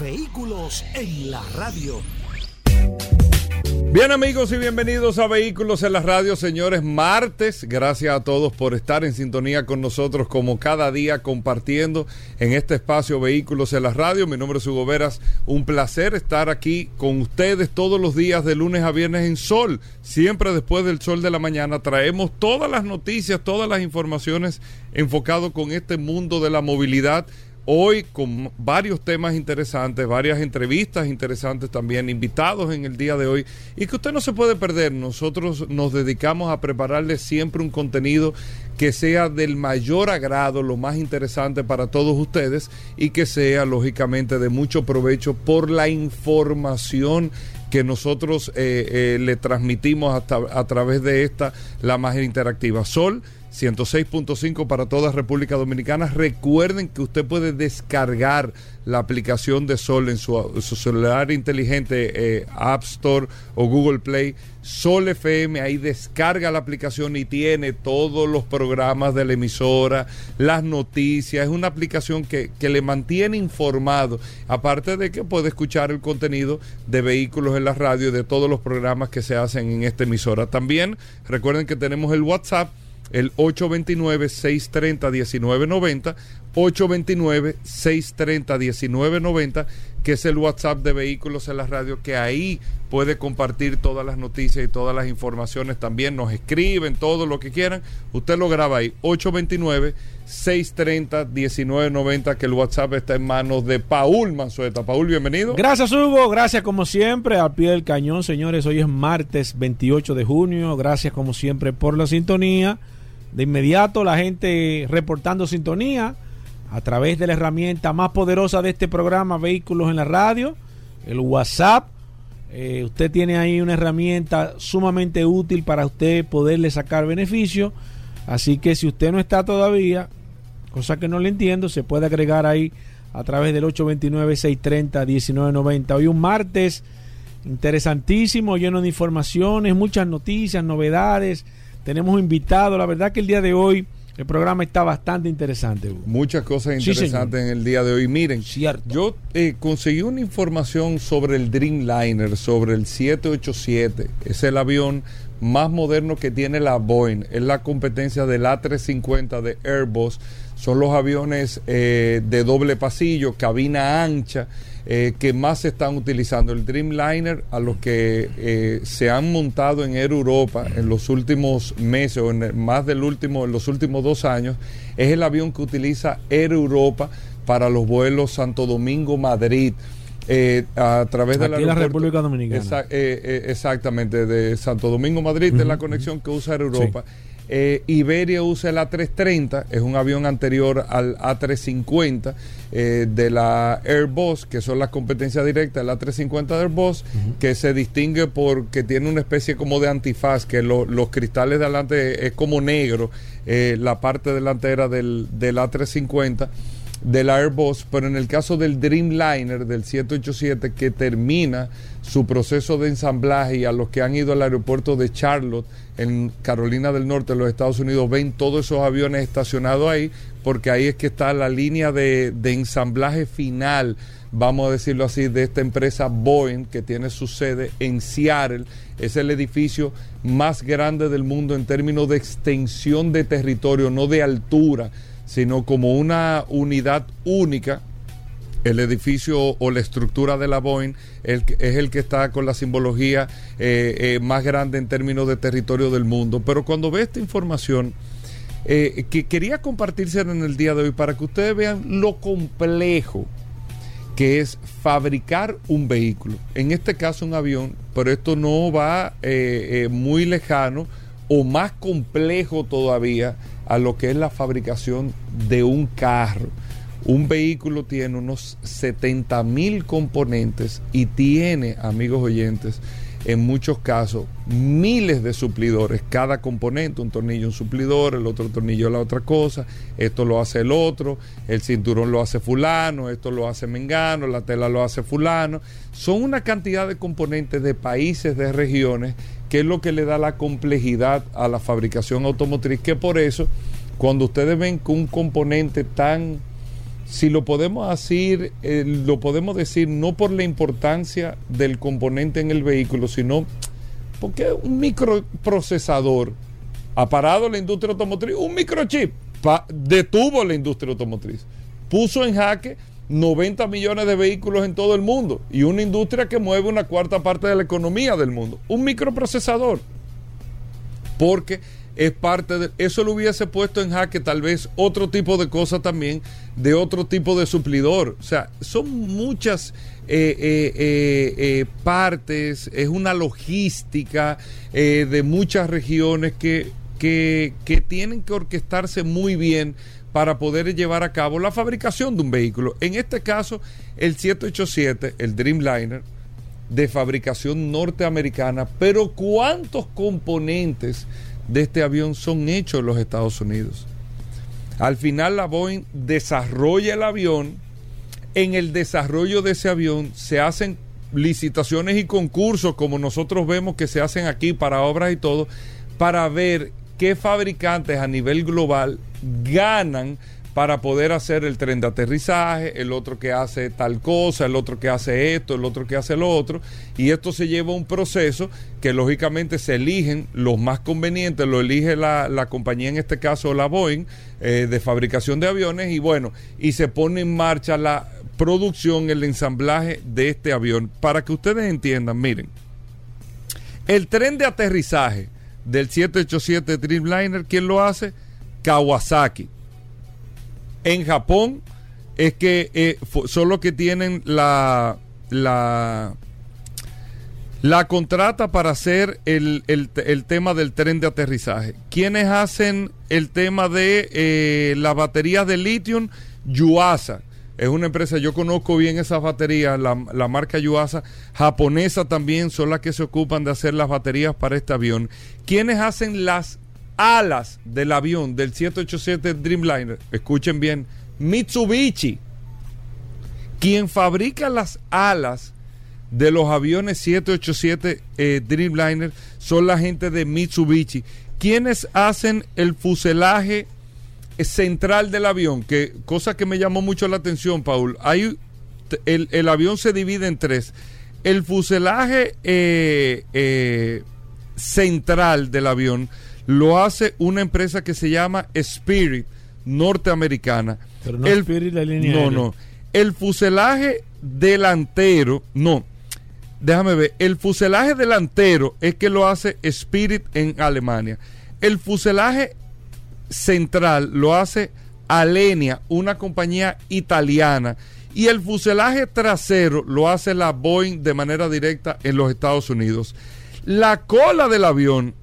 Vehículos en la radio. Bien amigos y bienvenidos a Vehículos en la Radio, señores, martes. Gracias a todos por estar en sintonía con nosotros como cada día compartiendo en este espacio Vehículos en la Radio. Mi nombre es Hugo Veras, un placer estar aquí con ustedes todos los días de lunes a viernes en Sol. Siempre después del sol de la mañana traemos todas las noticias, todas las informaciones enfocado con este mundo de la movilidad hoy con varios temas interesantes, varias entrevistas interesantes también, invitados en el día de hoy y que usted no se puede perder. Nosotros nos dedicamos a prepararle siempre un contenido que sea del mayor agrado, lo más interesante para todos ustedes y que sea lógicamente de mucho provecho por la información que nosotros eh, eh, le transmitimos hasta, a través de esta, la más interactiva. Sol 106.5 para toda República Dominicana. Recuerden que usted puede descargar la aplicación de Sol en su, celular inteligente, eh, App Store o Google Play. Sol FM, ahí descarga la aplicación y tiene todos los programas de la emisora, las noticias. Es una aplicación que, que le mantiene informado, aparte de que puede escuchar el contenido de vehículos en la radio y de todos los programas que se hacen en esta emisora. También recuerden que tenemos el WhatsApp el 829-630-1990, 829-630-1990, que es el WhatsApp de Vehículos en la Radio, que ahí puede compartir todas las noticias y todas las informaciones. También nos escriben todo lo que quieran. Usted lo graba ahí, 829-630-1990, que el WhatsApp está en manos de Paul Manzueta. Paul, bienvenido. Gracias, Hugo. Gracias, como siempre, al pie del cañón, señores. Hoy es martes 28 de junio. Gracias, como siempre, por la sintonía. De inmediato, la gente reportando sintonía a través de la herramienta más poderosa de este programa, Vehículos en la Radio, el WhatsApp. Eh, usted tiene ahí una herramienta sumamente útil para usted poderle sacar beneficio. Así que si usted no está todavía, cosa que no le entiendo, se puede agregar ahí a través del 829-630-1990. Hoy un martes interesantísimo, lleno de informaciones, muchas noticias, novedades. Tenemos invitados. La verdad que el día de hoy el programa está bastante interesante. Muchas cosas interesantes en el día de hoy. Miren, yo eh, conseguí una información sobre el Dreamliner, sobre el 787. Es el avión más moderno que tiene la Boeing. Es la competencia del A350 de Airbus. Son los aviones eh, de doble pasillo, cabina ancha eh, que más se están utilizando. El Dreamliner, a los que eh, se han montado en Air Europa en los últimos meses o en más del último, en los últimos dos años, es el avión que utiliza Air Europa para los vuelos Santo Domingo-Madrid. Eh, a través de la República Dominicana. exactamente, de Santo Domingo Madrid, es la conexión que usa Air Europa. Eh, Iberia usa el A330, es un avión anterior al A350 eh, de la Airbus, que son las competencias directas del A350 de Airbus, que se distingue porque tiene una especie como de antifaz, que los cristales de adelante es como negro, eh, la parte delantera del, del A350 del Airbus, pero en el caso del Dreamliner del 787 que termina su proceso de ensamblaje y a los que han ido al aeropuerto de Charlotte en Carolina del Norte, en los Estados Unidos, ven todos esos aviones estacionados ahí, porque ahí es que está la línea de, de ensamblaje final, vamos a decirlo así, de esta empresa Boeing, que tiene su sede en Seattle. Es el edificio más grande del mundo en términos de extensión de territorio, no de altura, sino como una unidad única el edificio o la estructura de la Boeing es el que está con la simbología eh, eh, más grande en términos de territorio del mundo. Pero cuando ve esta información, eh, que quería compartirse en el día de hoy para que ustedes vean lo complejo que es fabricar un vehículo. En este caso un avión, pero esto no va muy lejano o más complejo todavía a lo que es la fabricación de un carro Un vehículo tiene unos 70 mil componentes y tiene, amigos oyentes, en muchos casos miles de suplidores, cada componente, un tornillo un suplidor, el otro tornillo la otra cosa, esto lo hace el otro, el cinturón lo hace fulano, esto lo hace mengano, la tela lo hace fulano. Son una cantidad de componentes de países, de regiones, que es lo que le da la complejidad a la fabricación automotriz, que por eso cuando ustedes ven que un componente tan si lo podemos decir, eh, lo podemos decir no por la importancia del componente en el vehículo, sino porque un microprocesador ha parado la industria automotriz, un microchip detuvo la industria automotriz, puso en jaque 90 millones de vehículos en todo el mundo y una industria que mueve una cuarta parte de la economía del mundo, un microprocesador. Porque es parte de eso lo hubiese puesto en jaque tal vez otro tipo de cosas también de otro tipo de suplidor. O sea son muchas eh, eh, eh, partes es una logística de muchas regiones que, que, que tienen que orquestarse muy bien para poder llevar a cabo la fabricación de un vehículo. En este caso el 787 el Dreamliner de fabricación norteamericana pero cuántos componentes de este avión son hechos en los Estados Unidos. Al final la Boeing desarrolla el avión. En el desarrollo de ese avión se hacen licitaciones y concursos como nosotros vemos que se hacen aquí para obras y todo, para ver qué fabricantes a nivel global ganan para poder hacer el tren de aterrizaje, el otro que hace tal cosa, el otro que hace esto, el otro que hace lo otro, y esto se lleva un proceso que lógicamente se eligen los más convenientes, lo elige la, compañía, en este caso la Boeing, eh, de fabricación de aviones, y bueno, y se pone en marcha la producción, el ensamblaje de este avión. Para que ustedes entiendan, miren, el tren de aterrizaje del 787 Dreamliner, ¿quién lo hace? Kawasaki en Japón es que eh, son los que tienen la, la, la contrata para hacer el, tema del tren de aterrizaje. ¿Quiénes hacen el tema de eh, las baterías de litio? Yuasa. Es una empresa, yo conozco bien esas baterías, la, la, marca Yuasa, japonesa también, son las que se ocupan de hacer las baterías para este avión. ¿Quiénes hacen las alas del avión del 787 Dreamliner, escuchen bien, Mitsubishi, quien fabrica las alas de los aviones 787 eh, Dreamliner son la gente de Mitsubishi, quienes hacen el fuselaje central del avión, que cosa que me llamó mucho la atención, Paul. Hay el, avión se divide en tres. El fuselaje eh, eh, central del avión lo hace una empresa que se llama Spirit, norteamericana. Pero no el, Spirit la línea No, no. El fuselaje delantero, no. Déjame ver. El fuselaje delantero es que lo hace Spirit en Alemania. El fuselaje central lo hace Alenia, una compañía italiana. Y el fuselaje trasero lo hace la Boeing de manera directa en los Estados Unidos. La cola del avión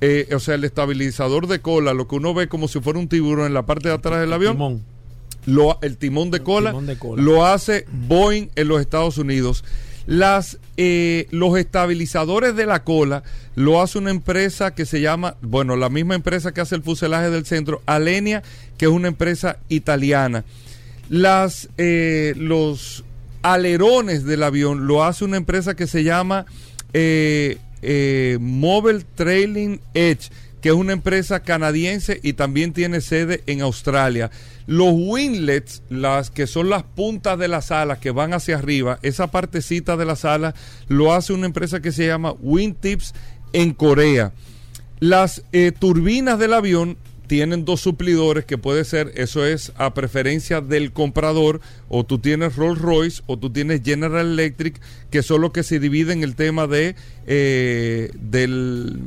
eh, o sea, el estabilizador de cola, lo que uno ve como si fuera un tiburón en la parte de atrás del avión, timón. Lo, el timón de, cola, lo hace Boeing en los Estados Unidos. Las, eh, los estabilizadores de la cola lo hace una empresa que se llama, bueno, la misma empresa que hace el fuselaje del centro, Alenia, que es una empresa italiana. Las, eh, los alerones del avión lo hace una empresa que se llama eh, eh, Mobile Trailing Edge, que es una empresa canadiense y también tiene sede en Australia. Los winglets, las que son las puntas de las alas que van hacia arriba, esa partecita de las alas lo hace una empresa que se llama Wingtips en Corea. Las eh, turbinas del avión tienen dos suplidores que puede ser, eso es a preferencia del comprador, o tú tienes Rolls Royce o tú tienes General Electric, que son los que se dividen el tema de eh, del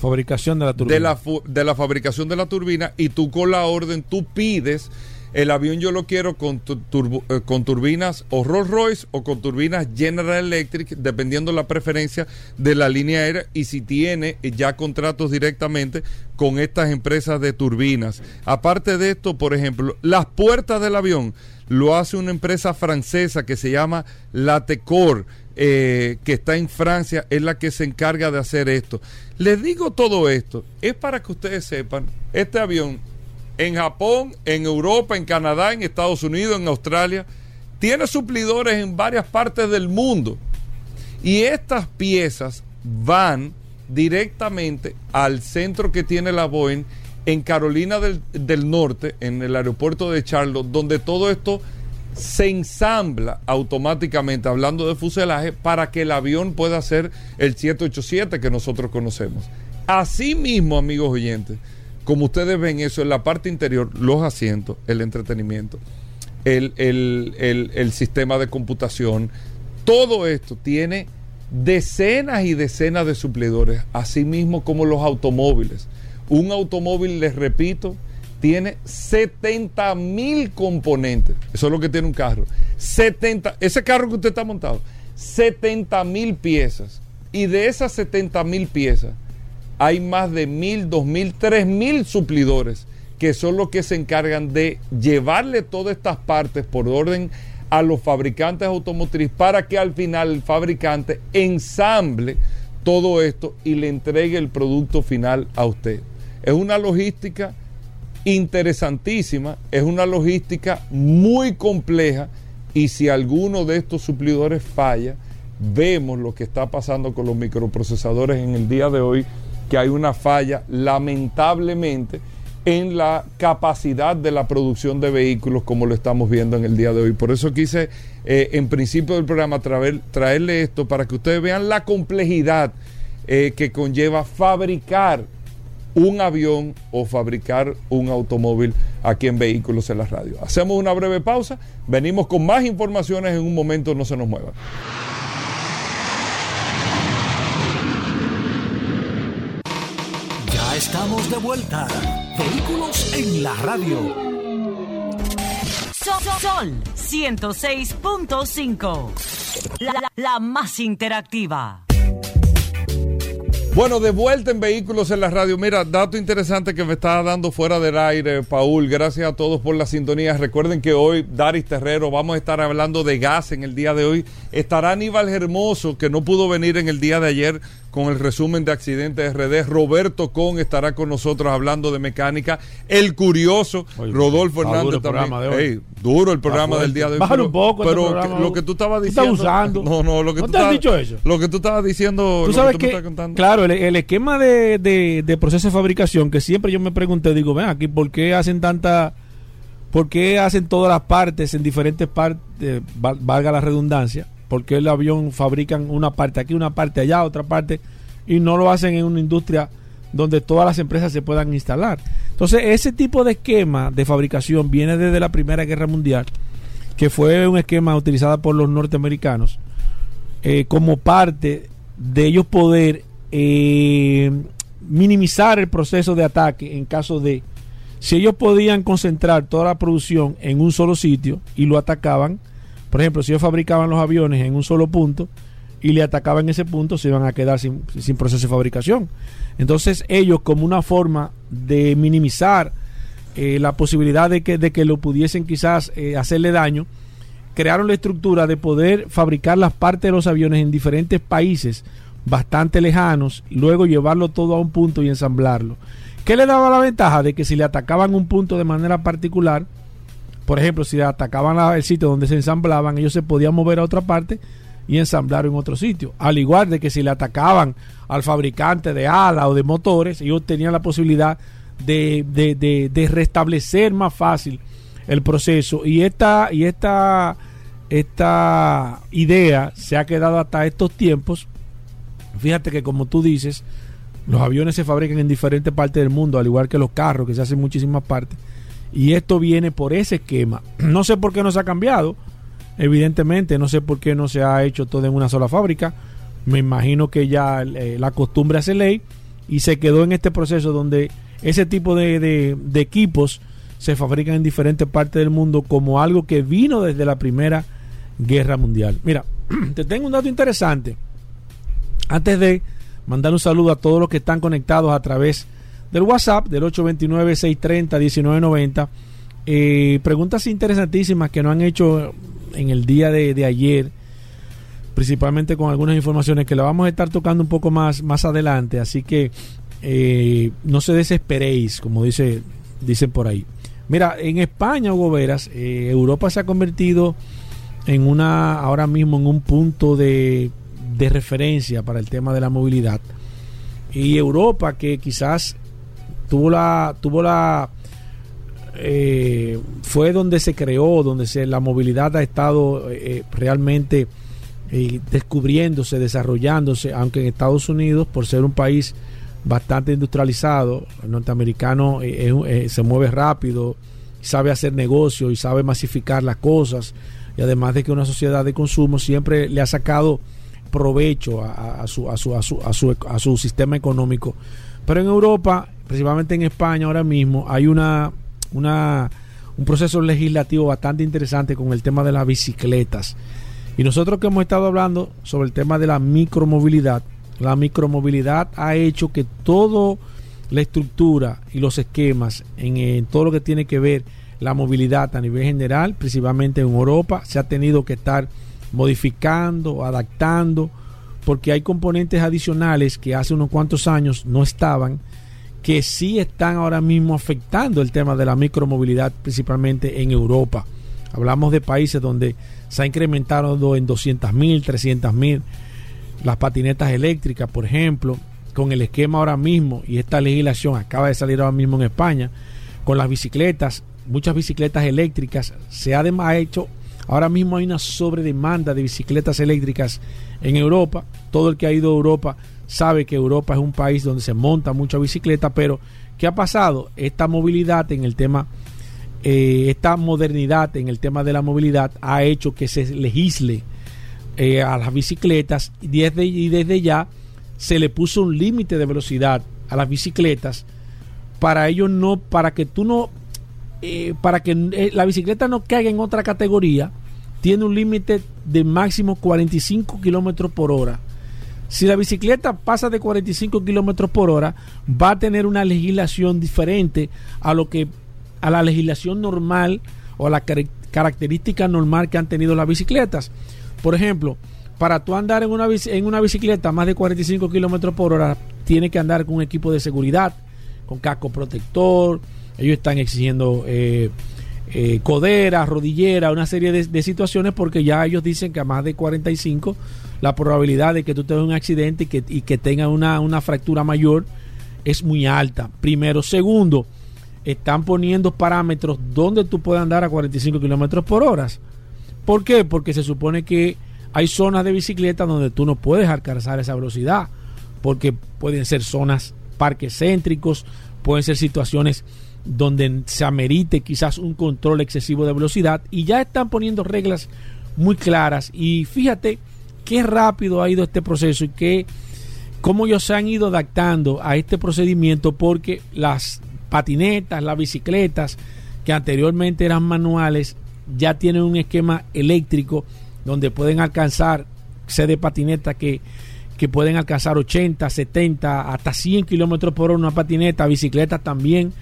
fabricación de la turbina. De la, de la fabricación de la turbina y tú con la orden tú pides el avión yo lo quiero con, eh, con turbinas o Rolls Royce o con turbinas General Electric, dependiendo la preferencia de la línea aérea y si tiene ya contratos directamente con estas empresas de turbinas. Aparte de esto, por ejemplo, las puertas del avión lo hace una empresa francesa que se llama Latecor, eh, que está en Francia, es la que se encarga de hacer esto. Les digo todo esto, es para que ustedes sepan, este avión en Japón, en Europa, en Canadá, en Estados Unidos, en Australia, tiene suplidores en varias partes del mundo. Y estas piezas van directamente al centro que tiene la Boeing en Carolina del, del, Norte, en el aeropuerto de Charlotte, donde todo esto se ensambla automáticamente, hablando de fuselaje, para que el avión pueda ser el 787 que nosotros conocemos. Asimismo, amigos oyentes, como ustedes ven eso en la parte interior, los asientos, el entretenimiento, el, el, el, el sistema de computación, todo esto tiene decenas y decenas de suplidores, asimismo como los automóviles. Un automóvil, les repito, tiene 70 mil componentes. Eso es lo que tiene un carro. 70, ese carro que usted está montado, 70 mil piezas. Y de esas 70 mil piezas, hay más de mil, dos mil, tres mil suplidores que son los que se encargan de llevarle todas estas partes por orden a los fabricantes automotrices para que al final el fabricante ensamble todo esto y le entregue el producto final a usted. Es una logística interesantísima, es una logística muy compleja y si alguno de estos suplidores falla, vemos lo que está pasando con los microprocesadores en el día de hoy, que hay una falla lamentablemente en la capacidad de la producción de vehículos como lo estamos viendo en el día de hoy. Por eso quise eh, en principio del programa traer, traerle esto para que ustedes vean la complejidad eh, que conlleva fabricar un avión o fabricar un automóvil aquí en Vehículos en la Radio. Hacemos una breve pausa, venimos con más informaciones en un momento, no se nos muevan. Ya estamos de vuelta. Vehículos en la Radio. Sol, Sol 106.5. La, la, la más interactiva. Bueno, de vuelta en Vehículos en la Radio. Mira, dato interesante que me está dando fuera del aire, Paul. Gracias a todos por la sintonía. Recuerden que hoy, Daris Terrero, vamos a estar hablando de gas en el día de hoy. Estará Aníbal Hermoso, que no pudo venir en el día de ayer con el resumen de accidentes RD. Roberto Con estará con nosotros hablando de mecánica. El curioso, Oye, Rodolfo Hernández también. Hey, duro el programa del día de hoy. Bájalo un poco. Pero este que, lo que tú estabas diciendo. Estás usando. No, no, lo que ¿No tú te has estabas, dicho eso? Lo que tú estabas diciendo. Tú sabes que, que, claro, el, el, esquema de, de, de, proceso de fabricación, que siempre yo me pregunté, digo, ven aquí, ¿por qué hacen tanta. ¿Por qué hacen todas las partes en diferentes partes, valga la redundancia? ¿Por qué el avión fabrican una parte aquí, una parte allá, otra parte? y no lo hacen en una industria donde todas las empresas se puedan instalar. Entonces, ese tipo de esquema de fabricación viene desde la Primera Guerra Mundial, que fue un esquema utilizado por los norteamericanos eh, como parte de ellos poder eh, minimizar el proceso de ataque en caso de si ellos podían concentrar toda la producción en un solo sitio y lo atacaban, por ejemplo, si ellos fabricaban los aviones en un solo punto, y le atacaban ese punto, se iban a quedar sin, sin, proceso de fabricación. Entonces ellos, como una forma de minimizar eh, la posibilidad de que, lo pudiesen quizás eh, hacerle daño, crearon la estructura de poder fabricar las partes de los aviones en diferentes países bastante lejanos y luego llevarlo todo a un punto y ensamblarlo. ¿Qué le daba la ventaja? De que si le atacaban un punto de manera particular, por ejemplo, si atacaban el sitio donde se ensamblaban, ellos se podían mover a otra parte y ensamblar en otro sitio. Al igual de que si le atacaban al fabricante de alas o de motores, ellos tenían la posibilidad de restablecer más fácil el proceso. Y esta, y esta, esta idea se ha quedado hasta estos tiempos. Fíjate que como tú dices, los aviones se fabrican en diferentes partes del mundo, al igual que los carros, que se hacen en muchísimas partes. Y esto viene por ese esquema. No sé por qué no se ha cambiado Evidentemente, no sé por qué no se ha hecho todo en una sola fábrica. Me imagino que ya eh, la costumbre hace ley y se quedó en este proceso donde ese tipo de, de, de, equipos se fabrican en diferentes partes del mundo como algo que vino desde la Primera Guerra Mundial. Mira, te tengo un dato interesante. Antes de mandar un saludo a todos los que están conectados a través del WhatsApp del 829-630-1990 Eh, preguntas interesantísimas que nos han hecho en el día de, de ayer, principalmente con algunas informaciones que la vamos a estar tocando un poco más, más adelante, así que eh, no se desesperéis, como dice, dicen por ahí. Mira, en España, Hugo Veras, eh, Europa se ha convertido en una, ahora mismo en un punto de, de referencia para el tema de la movilidad. Y Europa, que quizás tuvo la, tuvo la, eh, fue donde se creó, donde se, la movilidad ha estado eh, realmente eh, descubriéndose, desarrollándose, aunque en Estados Unidos, por ser un país bastante industrializado, el norteamericano se mueve rápido, sabe hacer negocio y sabe masificar las cosas, y además de que una sociedad de consumo siempre le ha sacado provecho a su, a, su, a, su, a, su, a su sistema económico. Pero en Europa, principalmente en España ahora mismo, hay una, un proceso legislativo bastante interesante con el tema de las bicicletas. Y nosotros que hemos estado hablando sobre el tema de la micromovilidad, la micromovilidad ha hecho que todo la estructura y los esquemas en, en todo lo que tiene que ver la movilidad a nivel general, principalmente en Europa, se ha tenido que estar modificando, adaptando, porque hay componentes adicionales que hace unos cuantos años no estaban, que sí están ahora mismo afectando el tema de la micromovilidad, principalmente en Europa. Hablamos de países donde se ha incrementado en 200 mil, 300 mil las patinetas eléctricas, por ejemplo, con el esquema ahora mismo, y esta legislación acaba de salir ahora mismo en España, con las bicicletas, muchas bicicletas eléctricas, se ha además hecho, ahora mismo hay una sobredemanda de bicicletas eléctricas en Europa, todo el que ha ido a Europa sabe que Europa es un país donde se monta mucha bicicleta, pero ¿qué ha pasado? Esta movilidad en el tema, eh, esta modernidad en el tema de la movilidad ha hecho que se legisle eh, a las bicicletas y desde, y desde ya se le puso un límite de velocidad a las bicicletas para ellos no, para que tú no, eh, para que la bicicleta no caiga en otra categoría, tiene un límite de máximo 45 kilómetros por hora. Si la bicicleta pasa de 45 kilómetros por hora, va a tener una legislación diferente a lo que a la legislación normal o a la car- característica normal que han tenido las bicicletas. Por ejemplo, para tú andar en una, en una bicicleta más de 45 kilómetros por hora, tiene que andar con un equipo de seguridad, con casco protector. Ellos están exigiendo eh, eh, codera, rodillera, una serie de, de situaciones porque ya ellos dicen que a más de 45 la probabilidad de que tú tengas un accidente y que, y que tengas una, una fractura mayor es muy alta. Primero. Segundo, están poniendo parámetros donde tú puedes andar a 45 kilómetros por hora. ¿Por qué? Porque se supone que hay zonas de bicicleta donde tú no puedes alcanzar esa velocidad, porque pueden ser zonas parques céntricos, pueden ser situaciones donde se amerite quizás un control excesivo de velocidad y ya están poniendo reglas muy claras y fíjate qué rápido ha ido este proceso y qué cómo ellos se han ido adaptando a este procedimiento porque las patinetas, las bicicletas que anteriormente eran manuales ya tienen un esquema eléctrico donde pueden alcanzar sé de patinetas que, que pueden alcanzar 80, 70, hasta 100 kilómetros por hora una patineta, bicicletas también.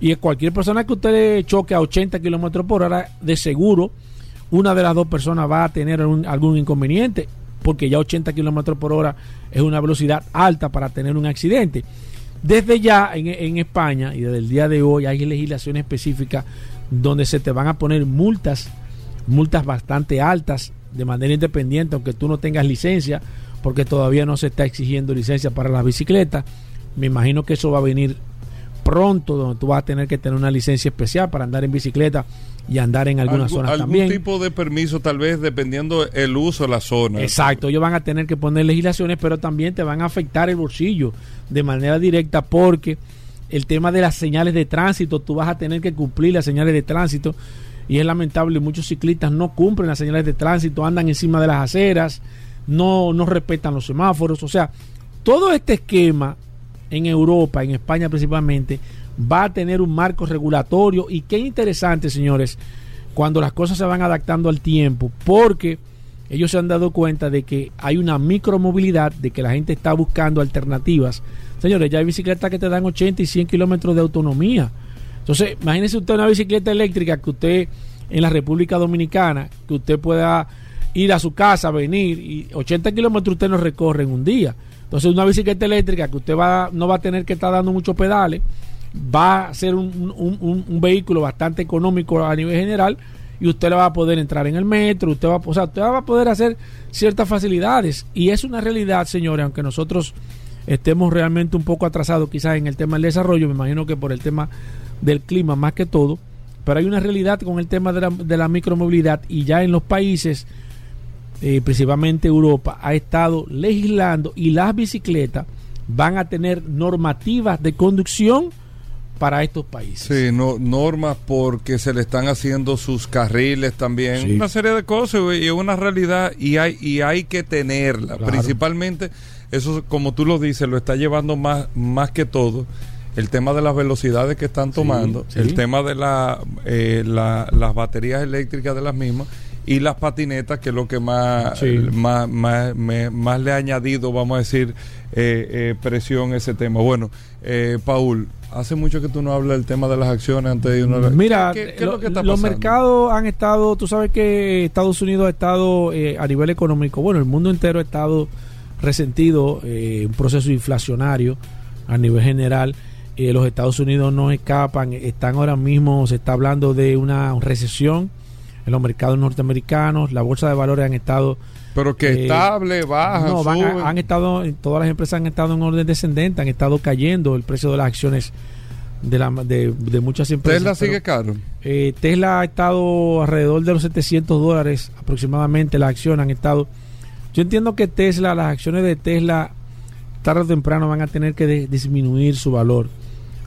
Y cualquier persona que usted le choque a 80 kilómetros por hora, de seguro, una de las dos personas va a tener algún inconveniente, porque ya 80 kilómetros por hora es una velocidad alta para tener un accidente. Desde ya en, España y desde el día de hoy hay legislación específica donde se te van a poner multas, multas bastante altas de manera independiente, aunque tú no tengas licencia, porque todavía no se está exigiendo licencia para las bicicletas. Me imagino que eso va a venir pronto, donde tú vas a tener que tener una licencia especial para andar en bicicleta y andar en algunas Algún- zonas algún también. tipo de permiso, tal vez, dependiendo el uso de la zona. Exacto, ellos van a tener que poner legislaciones, pero también te van a afectar el bolsillo de manera directa porque el tema de las señales de tránsito, tú vas a tener que cumplir las señales de tránsito y es lamentable, muchos ciclistas no cumplen las señales de tránsito, andan encima de las aceras, no, no respetan los semáforos, o sea, todo este esquema en Europa, en España principalmente, va a tener un marco regulatorio y qué interesante, señores, cuando las cosas se van adaptando al tiempo, porque ellos se han dado cuenta de que hay una micromovilidad, de que la gente está buscando alternativas. Señores, ya hay bicicletas que te dan 80 y 100 kilómetros de autonomía. Entonces, imagínese usted una bicicleta eléctrica que usted en la República Dominicana, que usted pueda ir a su casa, venir, y 80 kilómetros usted no recorre en un día. Entonces, una bicicleta eléctrica que usted va, no va a tener que estar dando muchos pedales, va a ser un, un- vehículo bastante económico a nivel general y usted le va a poder entrar en el metro, usted va, o sea, usted va a poder hacer ciertas facilidades. Y es una realidad, señores, aunque nosotros estemos realmente un poco atrasados quizás en el tema del desarrollo, me imagino que por el tema del clima más que todo, pero hay una realidad con el tema de la, de la micromovilidad y ya en los países, eh, principalmente Europa, ha estado legislando y las bicicletas van a tener normativas de conducción para estos países. Sí, no, normas porque se le están haciendo sus carriles también, Sí. una serie de cosas güey, y es una realidad y hay y hay que tenerla. Claro. Principalmente eso, como tú lo dices, lo está llevando más más que todo el tema de las velocidades que están tomando, sí. el tema de la, eh, la- las baterías eléctricas de las mismas y las patinetas que es lo que más Sí. más, más, me- más le ha añadido, vamos a decir, eh, eh, presión a ese tema. Bueno, eh, Paul, hace mucho que tú no hablas del tema de las acciones antes de irnos a- Mira, ¿Qué, es lo- que está los mercados han estado, tú sabes que Estados Unidos ha estado eh, a nivel económico, bueno, el mundo entero ha estado resentido, eh, un proceso inflacionario a nivel general. Los Estados Unidos no escapan, están ahora mismo, se está hablando de una recesión en los mercados norteamericanos, la bolsa de valores han estado Pero que eh, estable, baja, no, van han estado, todas las empresas han estado en orden descendente, han estado cayendo el precio de las acciones de, la, de, de muchas empresas. Tesla sigue caro. eh, Tesla ha estado alrededor de los 700 dólares aproximadamente, las acciones han estado... Yo entiendo que Tesla, las acciones de Tesla, tarde o temprano van a tener que de- disminuir su valor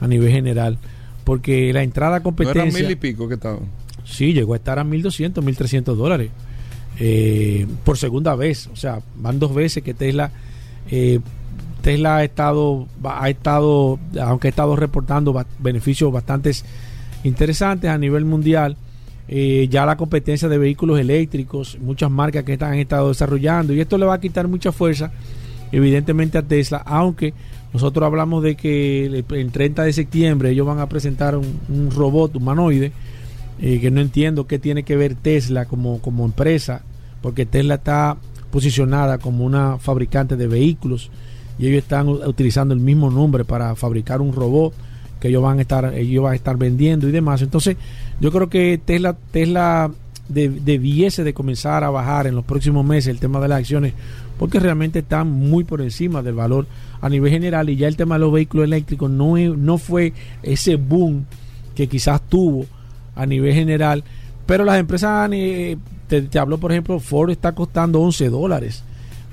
a nivel general, porque la entrada a No competencia... eran mil y pico que estaban. Sí, llegó a estar a 1.200, 1.300 dólares eh, por segunda vez. O sea, van dos veces que Tesla eh, Tesla ha estado, ha estado, aunque ha estado reportando beneficios bastante interesantes a nivel mundial. eh, ya la competencia de vehículos eléctricos, muchas marcas que están, han estado desarrollando y esto le va a quitar mucha fuerza evidentemente a Tesla, aunque nosotros hablamos de que el, el 30 de septiembre ellos van a presentar un robot humanoide eh, que no entiendo qué tiene que ver Tesla como, como empresa, porque Tesla está posicionada como una fabricante de vehículos y ellos están utilizando el mismo nombre para fabricar un robot que ellos van a estar ellos van a estar vendiendo y demás. Entonces, yo creo que Tesla Tesla de- debiese de comenzar a bajar en los próximos meses el tema de las acciones porque realmente están muy por encima del valor a nivel general y ya el tema de los vehículos eléctricos no, no fue ese boom que quizás tuvo a nivel general, pero las empresas, eh, te, te hablo por ejemplo, Ford está costando 11 dólares.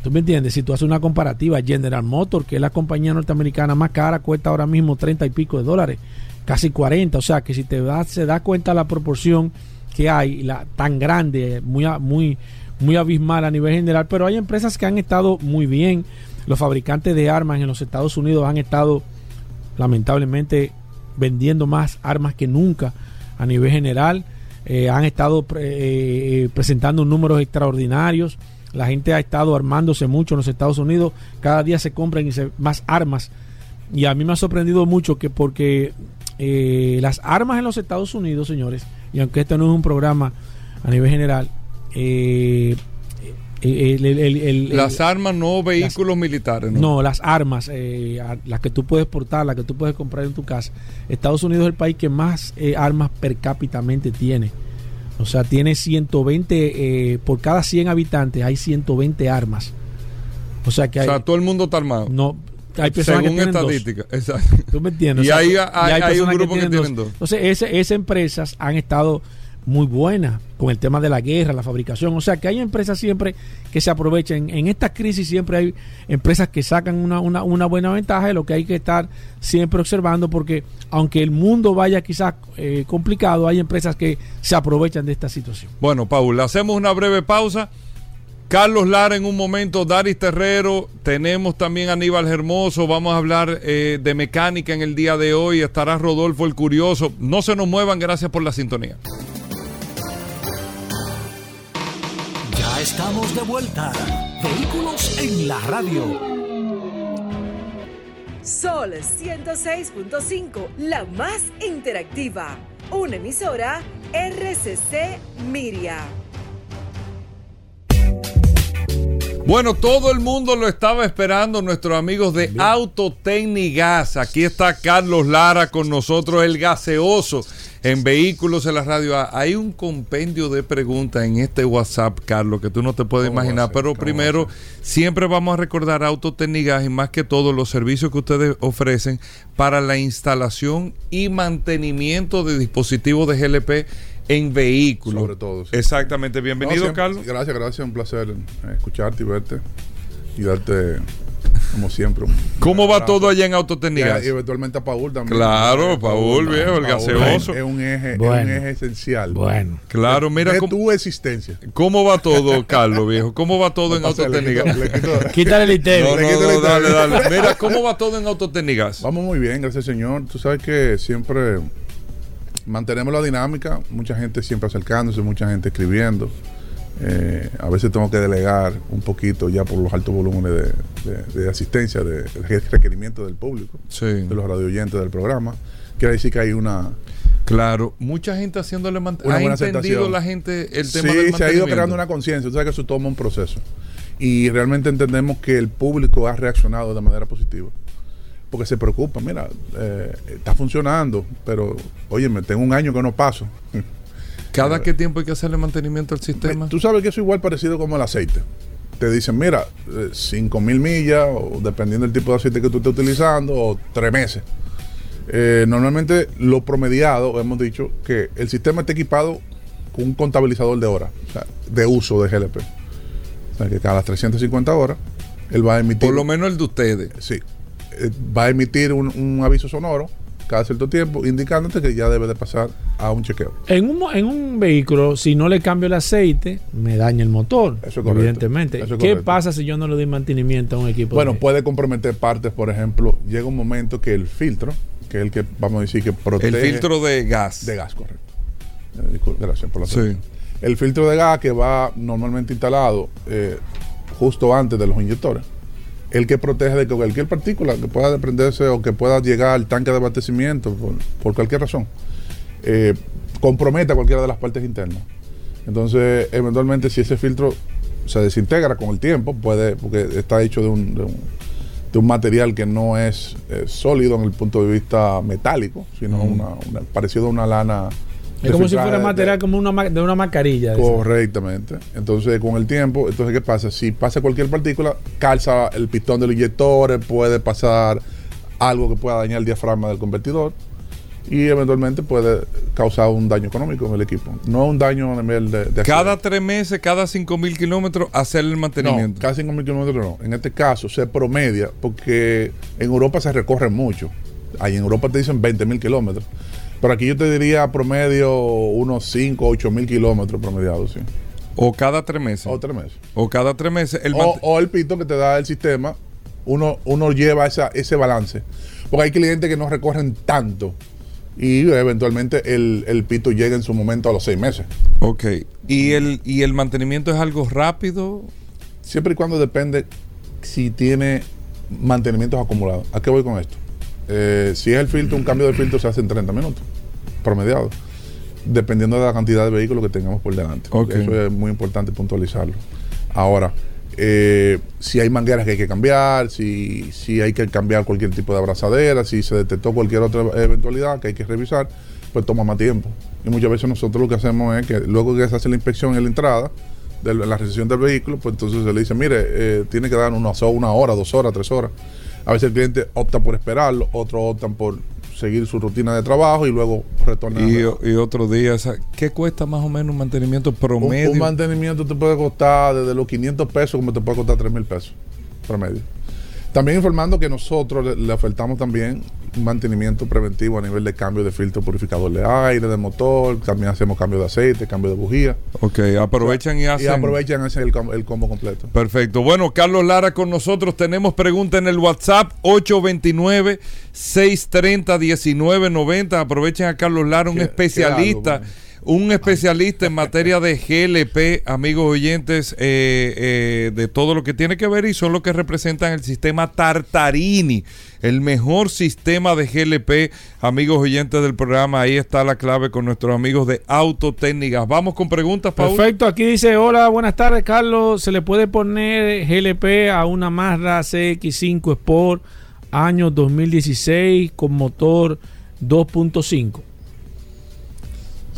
¿Tú me entiendes? Si tú haces una comparativa, General Motors, que es la compañía norteamericana más cara, cuesta ahora mismo 30 y pico de dólares, casi 40. O sea que si te das, se da cuenta la proporción que hay, la tan grande, muy, muy, muy abismal a nivel general. Pero hay empresas que han estado muy bien. Los fabricantes de armas en los Estados Unidos han estado lamentablemente vendiendo más armas que nunca a nivel general. Eh, han estado pre- eh, presentando números extraordinarios. La gente ha estado armándose mucho en los Estados Unidos. Cada día se compran más armas. Y a mí me ha sorprendido mucho que porque eh, las armas en los Estados Unidos, señores, y aunque esto no es un programa a nivel general, eh, eh, el- el- el- el- Las armas, no vehículos militares. ¿no? no, las armas, eh, las que tú puedes portar, las que tú puedes comprar en tu casa. Estados Unidos es el país que más eh, armas per cápita tiene. O sea, tiene 120, eh, por cada 100 habitantes hay 120 armas. O sea que O hay, sea, todo el mundo está armado. no, hay personas según que tienen dos. estadística. Exacto. ¿Tú me entiendes? Y O sea, ahí y hay- hay un grupo que tienen dos. Entonces, ese- esas empresas han estado muy buenas con el tema de la guerra, la fabricación. O sea, que hay empresas siempre que se aprovechan. En esta crisis siempre hay empresas que sacan una, una, una buena ventaja de lo que hay que estar siempre observando porque aunque el mundo vaya quizás eh, complicado, hay empresas que se aprovechan de esta situación. Bueno, Paul, hacemos una breve pausa. Carlos Lara en un momento, Daris Terrero, tenemos también a Aníbal Hermoso, vamos a hablar eh, de mecánica en el día de hoy, estará Rodolfo el Curioso. No se nos muevan, gracias por la sintonía. Estamos de vuelta. Vehículos en la radio. Sol 106.5, la más interactiva. Una emisora RCC Miria. Bueno, todo el mundo lo estaba esperando, nuestros amigos de Autotecnigas. Aquí está Carlos Lara con nosotros, el gaseoso en Vehículos en la Radio. A. Hay un compendio de preguntas en este WhatsApp, Carlos, que tú no te puedes ¿Cómo va imaginar. ser? Pero ¿Cómo va a primero, siempre vamos a recordar Autotecnigas y más que todo los servicios que ustedes ofrecen para la instalación y mantenimiento de dispositivos de GLP en vehículos. Sobre todo, sí. Exactamente. Bienvenido, No, siempre- Carlos. Gracias, gracias. Un placer eh, escucharte y verte. Y darte, como siempre. ¿Cómo va todo allá en Y, Autotecnigas? y eventualmente a Paul también. Claro, Paul, viejo, el gaseoso. Es un eje, es un eje esencial. Bueno. Claro, mira de cómo, tu existencia. cómo va todo, Carlos, viejo. ¿Cómo va todo en quito- Quítale el itero. No, no, dale, dale. Mira, ¿cómo va todo en Autotecnigas? Vamos muy bien, gracias Señor. Tú sabes que siempre mantenemos la dinámica, mucha gente siempre acercándose, mucha gente escribiendo. Eh, a veces tengo que delegar un poquito ya por los altos volúmenes de, de- de asistencia, de, de requerimiento del público, Sí, de los radioyentes del programa. Quiere decir que hay una... claro. Mucha gente haciéndole mant- Una ¿Ha entendido aceptación. la gente el sí, tema del se ha ido mantenimiento? creando una conciencia. Tú sabes que eso toma un proceso. Y realmente entendemos que el público ha reaccionado de manera positiva. Porque se preocupa, mira, eh, está funcionando, pero oye, me tengo un año que no paso. ¿Cada qué tiempo hay que hacerle mantenimiento al sistema? Tú sabes que eso es igual parecido como el aceite. Te dicen, mira, 5 mil millas, o dependiendo del tipo de aceite que tú estés utilizando, o tres meses. Eh, normalmente lo promediado, hemos dicho, que el sistema esté equipado con un contabilizador de horas, o sea, de uso de GLP. O sea, que cada 350 horas, él va a emitir... Por lo menos el de ustedes. Sí. Eh, va a emitir un, un aviso sonoro cada cierto tiempo, indicándote que ya debe de pasar a un chequeo. En un, en un vehículo, si no le cambio el aceite, me daña el motor. Eso es correcto. Evidentemente. Eso es ¿Qué correcto. pasa si yo no le doy mantenimiento a un equipo? Bueno, de- puede comprometer partes, por ejemplo, llega un momento que el filtro, que es el que vamos a decir que protege El filtro de gas. de gas, correcto. Eh, gracias por la Sí. El filtro de gas que va normalmente instalado eh, justo antes de los inyectores, el que protege de que cualquier partícula que pueda desprenderse o que pueda llegar al tanque de abastecimiento por, por cualquier razón, eh, comprometa cualquiera de las partes internas. Entonces, eventualmente, si ese filtro se desintegra con el tiempo, puede, porque está hecho de un, de un, de un material que no es eh, sólido en el punto de vista metálico, sino una, una- parecido a una lana. Es como si fuera de- material como una, ma- de una mascarilla. de esa. Correctamente. Entonces, con el tiempo, entonces, ¿qué pasa? Si pasa cualquier partícula, calza el pistón del inyector, puede pasar algo que pueda dañar el diafragma del convertidor y eventualmente puede causar un daño económico en el equipo. No un daño a nivel de... de Cada tres meses, cada cinco mil kilómetros, hacer el No, mantenimiento. casi 5.000 kilómetros no. En este caso se promedia porque en Europa se recorre mucho. Ahí en Europa te dicen 20.000 kilómetros. Pero aquí yo te diría promedio unos 5, 8 mil kilómetros promediados, sí. O cada tres meses. O tres meses. O cada tres meses. El o, o el pito que te da el sistema, uno, uno lleva esa, ese balance. Porque hay clientes que no recorren tanto y eventualmente el, el pito llega en su momento a los seis meses. Ok. ¿Y el, ¿Y el mantenimiento es algo rápido? Siempre y cuando depende si tiene mantenimientos acumulados. ¿A qué voy con esto? Eh, si es el filtro, un cambio de filtro se hace en 30 minutos, promediado, dependiendo de la cantidad de vehículos que tengamos por delante. Eso es muy importante puntualizarlo. Ahora, eh, si hay mangueras que hay que cambiar, si, si hay que cambiar cualquier tipo de abrazadera, si se detectó cualquier otra eventualidad que hay que revisar, pues toma más tiempo. Y muchas veces nosotros lo que hacemos es que luego que se hace la inspección en la entrada, de la recepción del vehículo, pues entonces se le dice, mire, eh, tiene que dar una, una hora, dos horas, tres horas. A veces el cliente opta por esperarlo, otros optan por seguir su rutina de trabajo y luego retornar. Y, y otro día, o sea, ¿qué cuesta más o menos un mantenimiento un, promedio? un mantenimiento te puede costar desde los 500 pesos como te puede costar 3 mil pesos promedio. También informando que nosotros le, ofertamos también un mantenimiento preventivo a nivel de cambio de filtro purificador de aire, de motor, también hacemos cambio de aceite, cambio de bujía. ok, aprovechan y hacen. Y aprovechan ese el, el combo completo. Perfecto. Bueno, Carlos Lara con nosotros. Tenemos pregunta en el WhatsApp 829-630-1990. Aprovechen a Carlos Lara, un ¿Qué- especialista. Un especialista en materia de GLP, amigos oyentes, eh, eh, de todo lo que tiene que ver y son los que representan el sistema Tartarini, el mejor sistema de GLP, amigos oyentes del programa. Ahí está la clave con nuestros amigos de Autotécnicas. Vamos con preguntas, Paul. Perfecto, aquí dice, hola, buenas tardes, Carlos. ¿Se le puede poner GLP a una Mazda CX5 Sport año 2016 con motor 2.5?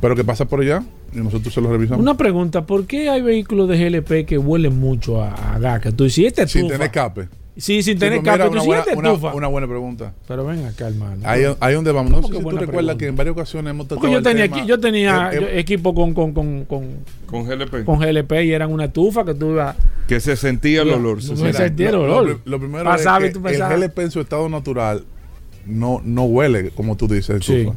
Pero que pasa por allá y nosotros se lo revisamos. Una pregunta, ¿por qué hay vehículos de GLP que huelen mucho a, a gas? Que tú dices, "¿Y este sin estufa?" tener escape. Sí, sin Sí, tener pues mira, escape. Tú una, buena, "¿Y este una- estufa?" una buena pregunta. Pero ven acá, hermano. Ahí, ahí donde vamos. No ¿Cómo sé que si tú recuerdas pregunta? que en varias ocasiones hemos tocado Porque yo el tenía, tema. yo tenía Eh, yo- equipo con, con, con, con, Con GLP. con GLP y eran una estufa que tú ibas... que se sentía el olor. no se me sentía. el lo, olor. lo- lo primero Pasaba y es tú que el pensabas. GLP en su estado natural no, no huele, como tú dices, Sí. estufa.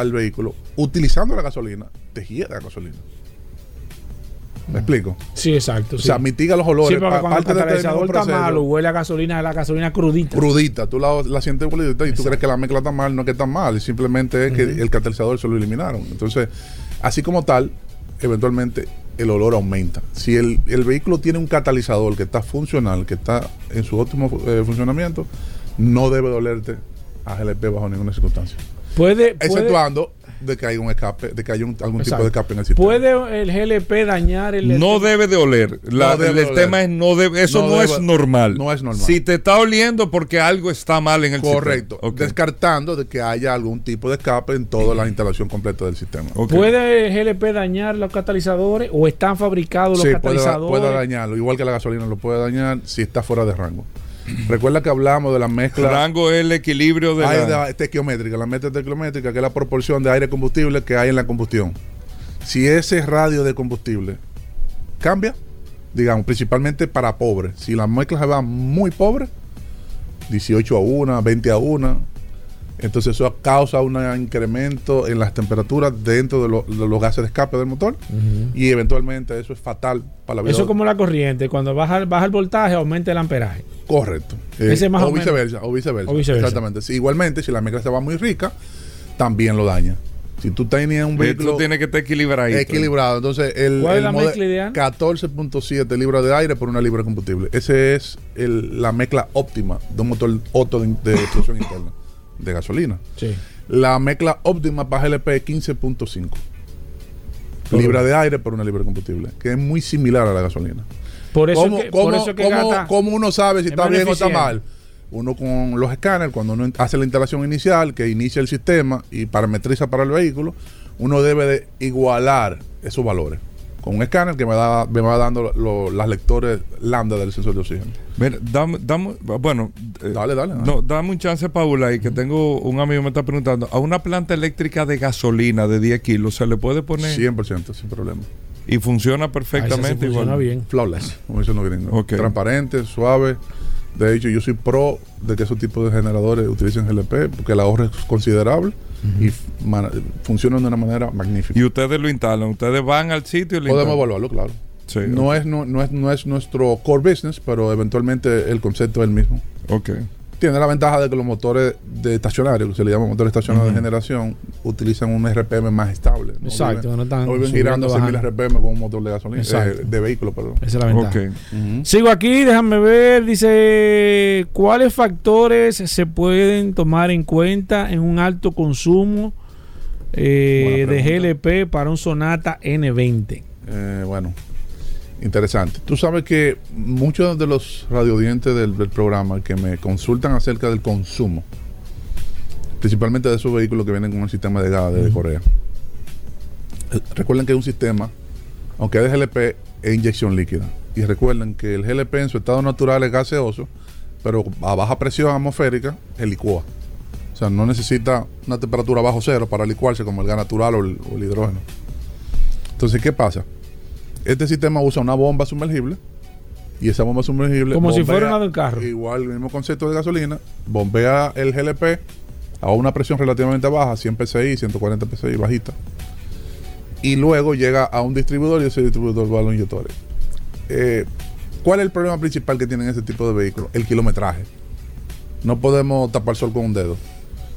al vehículo utilizando la gasolina, te gira la gasolina. ¿Me explico? Sí, exacto. O sea, mitiga los olores. Sí, porque cuando el catalizador está malo, huele a gasolina, la gasolina crudita. crudita, tú la, la sientes crudita y tú crees que la mezcla está mal, no es que está mal, simplemente es que el catalizador se lo eliminaron. Entonces, así como tal, eventualmente el olor aumenta. Si el, el vehículo tiene un catalizador que está funcional, que está en su óptimo eh, funcionamiento, no debe dolerte a GLP bajo ninguna circunstancia. Puede, puede, Exceptuando de que haya un escape, de que haya un- algún tipo de escape en el sistema. ¿Puede el GLP dañar el No debe de oler. La- No debe el oler. tema es no debe, eso No no, debe- es normal. no es normal. Si te está oliendo porque algo está mal en el Correcto. sistema. Descartando de que haya algún tipo de escape en toda la instalación completa del sistema. Ok. ¿Puede el GLP dañar los catalizadores o están fabricados los Sí, puede, catalizadores? puede dañarlo, igual que la gasolina lo puede dañar si está fuera de rango. Recuerda que hablamos de la mezcla Rango es el equilibrio de aire la... estequiométrica, la mezcla estequiométrica, que es la proporción de aire combustible que hay en la combustión. Si ese radio de combustible cambia, digamos, principalmente para pobres, si la mezcla se va muy pobre, 18 a 1, 20 a 1, entonces eso causa un incremento en las temperaturas dentro de, lo- de los gases de escape del motor y eventualmente eso es fatal para la vida. Eso es como la corriente. Cuando baja, baja el voltaje, aumenta el amperaje. Correcto. Ese más o, viceversa, o viceversa. O viceversa. Exactamente. Sí, igualmente, si la mezcla se va muy rica, también lo daña. Si tú tenías un vehículo Esto tiene que estar equilibrado. equilibrado, entonces el, ¿Cuál es el la mode- mezcla ideal? 14.7 libras de aire por una libra de combustible. Ese es el- la mezcla óptima de un motor Otto de, de explosión interna de gasolina. Sí. La mezcla óptima para GLP es 15.5 libras de aire por una libra de combustible, que es muy similar a la gasolina. Por eso ¿Cómo, por cómo- eso es que cómo- gasta- cómo uno sabe si es está bien o está mal? Uno con los escáneres, cuando uno hace la instalación inicial, que inicia el sistema y parametriza para el vehículo, uno debe de igualar esos valores con un escáner que me, da, me va dando lo- las lectores lambda del sensor de oxígeno. Mira, dame, dame- bueno, eh, Dale, dale. no, dame un chance, Paula, y que tengo un amigo me está preguntando, a una planta eléctrica de gasolina de 10 kilos se le puede poner 100% sin problema. y funciona Ahí sí perfectamente funciona igual. bien. Flawless, como dicen los gringos. Transparente, suave. De hecho, yo soy pro de que esos tipos de generadores utilicen GLP porque el ahorro es considerable y man- funcionan de una manera magnífica. Y ustedes lo instalan, ustedes van al sitio y lo Podemos instalan. evaluarlo, claro. Sí, no, es, no, no es, no es nuestro core business, pero eventualmente el concepto es el mismo. Ok. Tiene la ventaja de que los motores de estacionario, que se le llama motores estacionarios de generación, utilizan un RPM más estable. No Exacto, viven- no están no viven girando a 6.000 bajando. RPM con un motor de gasolina, Exacto. eh, de vehículo, perdón. Esa es la ventaja. Sigo aquí, déjame ver. Dice: ¿Cuáles factores se pueden tomar en cuenta en un alto consumo eh, de. GLP para un Sonata N20? Eh, bueno, interesante. Tú sabes que muchos de los radiodientes del, del programa que me consultan acerca del consumo, principalmente de esos vehículos que vienen con el sistema de gas de Corea, eh, recuerden que es un sistema, aunque es de GLP, es inyección líquida. Y recuerden que el GLP en su estado natural es gaseoso, pero a baja presión atmosférica, el licúa. O sea, no necesita una temperatura bajo cero para licuarse como el gas natural o el- o el hidrógeno. Entonces, ¿qué pasa? Este sistema usa una bomba sumergible y esa bomba sumergible. Como si fuera una del carro. Igual, el mismo concepto de gasolina, bombea el GLP a una presión relativamente baja, 100 psi, 140 psi, bajita. Y luego llega a un distribuidor y ese distribuidor va a los inyectores. Eh, ¿Cuál es el problema principal que tienen este tipo de vehículos? El kilometraje. No podemos tapar sol con un dedo.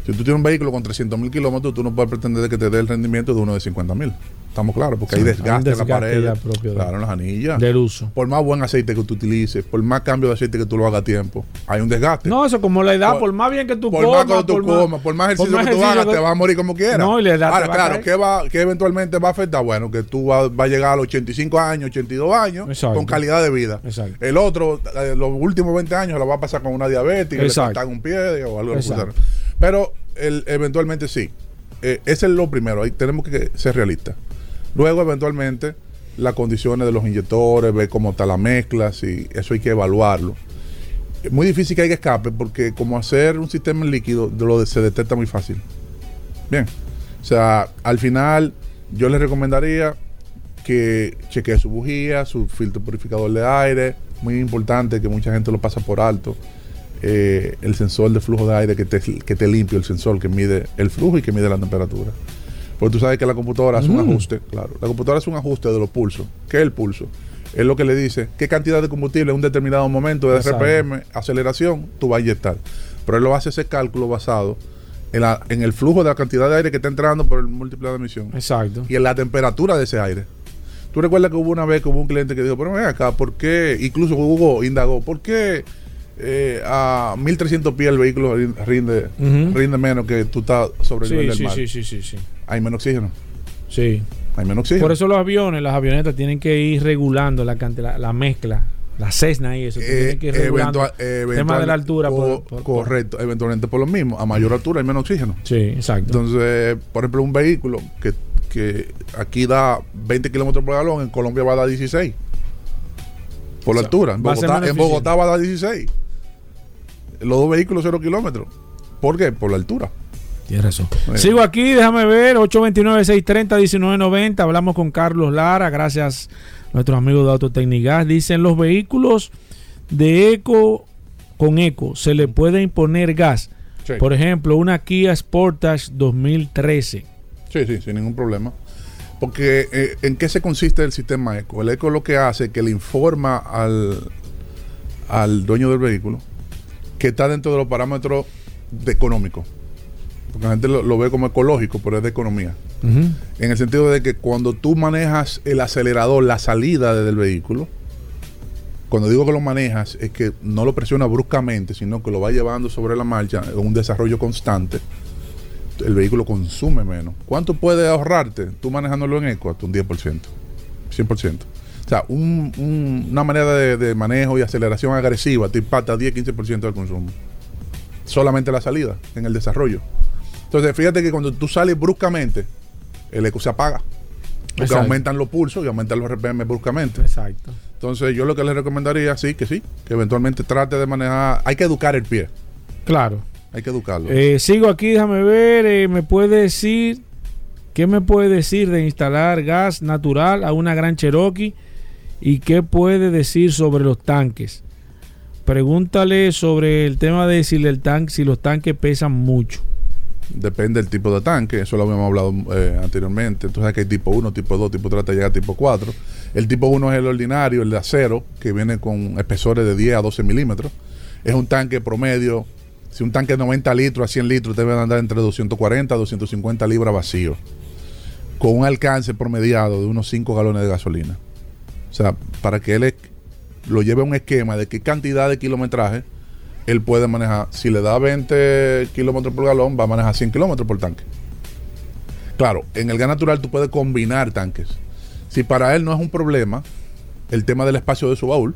Si tú tienes un vehículo con 300 mil kilómetros, tú no puedes pretender de que te dé el rendimiento de uno de 50 mil. Estamos claros, porque hay Sí, hay un desgaste en la pared. claro, en las anillas. Del uso. Por más buen aceite que tú utilices, por más cambio de aceite que tú lo hagas a tiempo, hay un desgaste. No, eso como la edad, Por- por, más bien que tú por comas. más que tú comas, por más ejercicio que tú hagas, te vas a morir como quieras. No, y la edad Ahora, te va a claro. ¿qué, va, ¿qué eventualmente va a afectar? Bueno, que tú vas va a llegar a los 85 años, 82 años, Exacto. con calidad de vida. Exacto. El otro, eh, los últimos 20 años, lo va a pasar con una diabetes, le Exacto. cortan un pie o algo. Exacto. Pero el- eventualmente sí. Eh, ese es lo primero, ahí tenemos que ser realistas. Luego, eventualmente, las condiciones de los inyectores, ver cómo está la mezcla, si eso hay que evaluarlo. Es muy difícil que haya escape porque como hacer un sistema en líquido lo se detecta muy fácil. Bien. O sea, al final yo les recomendaría que chequee su bujía, su filtro purificador de aire. Muy importante que mucha gente lo pasa por alto. Eh, el sensor de flujo de aire que te, que te limpia, el sensor que mide el flujo y que mide la temperatura. Porque tú sabes que la computadora hace un ajuste, claro. La computadora hace un ajuste de los pulsos. ¿Qué es el pulso? Es lo que le dice qué cantidad de combustible en un determinado momento de Exacto. RPM, aceleración, tú vas a inyectar. Pero él lo hace ese cálculo basado en, la- en el flujo de la cantidad de aire que está entrando por el múltiple de emisión Exacto. y en la temperatura de ese aire. Tú recuerdas que hubo una vez que hubo un cliente que dijo, pero ven acá, ¿por qué? Incluso Hugo indagó, ¿por qué eh, a 1300 pies el vehículo rin- rinde, rinde menos que tú estás sobre el Sí, nivel del sí, mar? sí, sí, sí, sí. Hay menos oxígeno. Sí. Hay menos oxígeno. Por eso los aviones, las avionetas tienen que ir regulando la, cantidad, la, la mezcla, la Cessna y eso. Eh, tienen que ir regulando eventual- tema de la altura. por- co- por- por- correcto, eventualmente por lo mismo. A mayor altura hay menos oxígeno. Sí, exacto. Entonces, por ejemplo, un vehículo que, que aquí da 20 kilómetros por galón, en Colombia va a dar 16. Por la O sea, altura. Bogotá, en Bogotá va a dar 16. Los dos vehículos 0 kilómetros. ¿Por qué? Por la altura. Tienes razón. Bueno. Sigo aquí, déjame ver, 829-630-1990. Hablamos con Carlos Lara, gracias a nuestros amigos de Autotecnigas. Dicen, los vehículos de eco con eco, ¿se le puede imponer gas? Sí. Por ejemplo, una Kia Sportage 2013. Sí, sí, sin ningún problema. Porque eh, ¿en qué se consiste el sistema ECO? El ECO lo que hace es que le informa al, al dueño del vehículo que está dentro de los parámetros de económicos. Porque la gente lo, lo ve como ecológico, pero es de economía. En el sentido de que cuando tú manejas el acelerador, la salida del vehículo, cuando digo que lo manejas, es que no lo presiona bruscamente, sino que lo va llevando sobre la marcha en un desarrollo constante. El vehículo consume menos. ¿Cuánto puede ahorrarte tú manejándolo en eco? Hasta un 10%, 100%. O sea, un- un- una manera de, de manejo y aceleración agresiva te impacta 10-15% del consumo. Solamente la salida, en el desarrollo. Entonces, fíjate que cuando tú sales bruscamente, el eco se apaga. Porque Exacto. aumentan los pulsos y aumentan los RPM bruscamente. Exacto. Entonces, yo lo que les recomendaría, sí, que sí, que eventualmente trate de manejar. Hay que educar el pie. Claro. Hay que educarlo. Eh, sigo aquí, déjame ver. eh, ¿Me puede decir qué me puede decir de instalar gas natural a una gran Cherokee? ¿Y qué puede decir sobre los tanques? Pregúntale sobre el tema de si, el tanque, si los tanques pesan mucho. Depende del tipo de tanque, eso lo habíamos hablado eh, anteriormente. Entonces que hay tipo 1, tipo 2, tipo 3 hasta a tipo 4. El tipo 1 es el ordinario, el de acero, que viene con espesores de 10 a 12 milímetros. Es un tanque promedio, si un tanque de 90 litros a 100 litros debe andar entre 240 a 250 libras vacío, con un alcance promediado de unos 5 galones de gasolina. O sea, para que él lo lleve a un esquema de qué cantidad de kilometraje él puede manejar. Si le da 20 kilómetros por galón, va a manejar 100 kilómetros por tanque. Claro, en el gas natural tú puedes combinar tanques. Si para él no es un problema el tema del espacio de su baúl,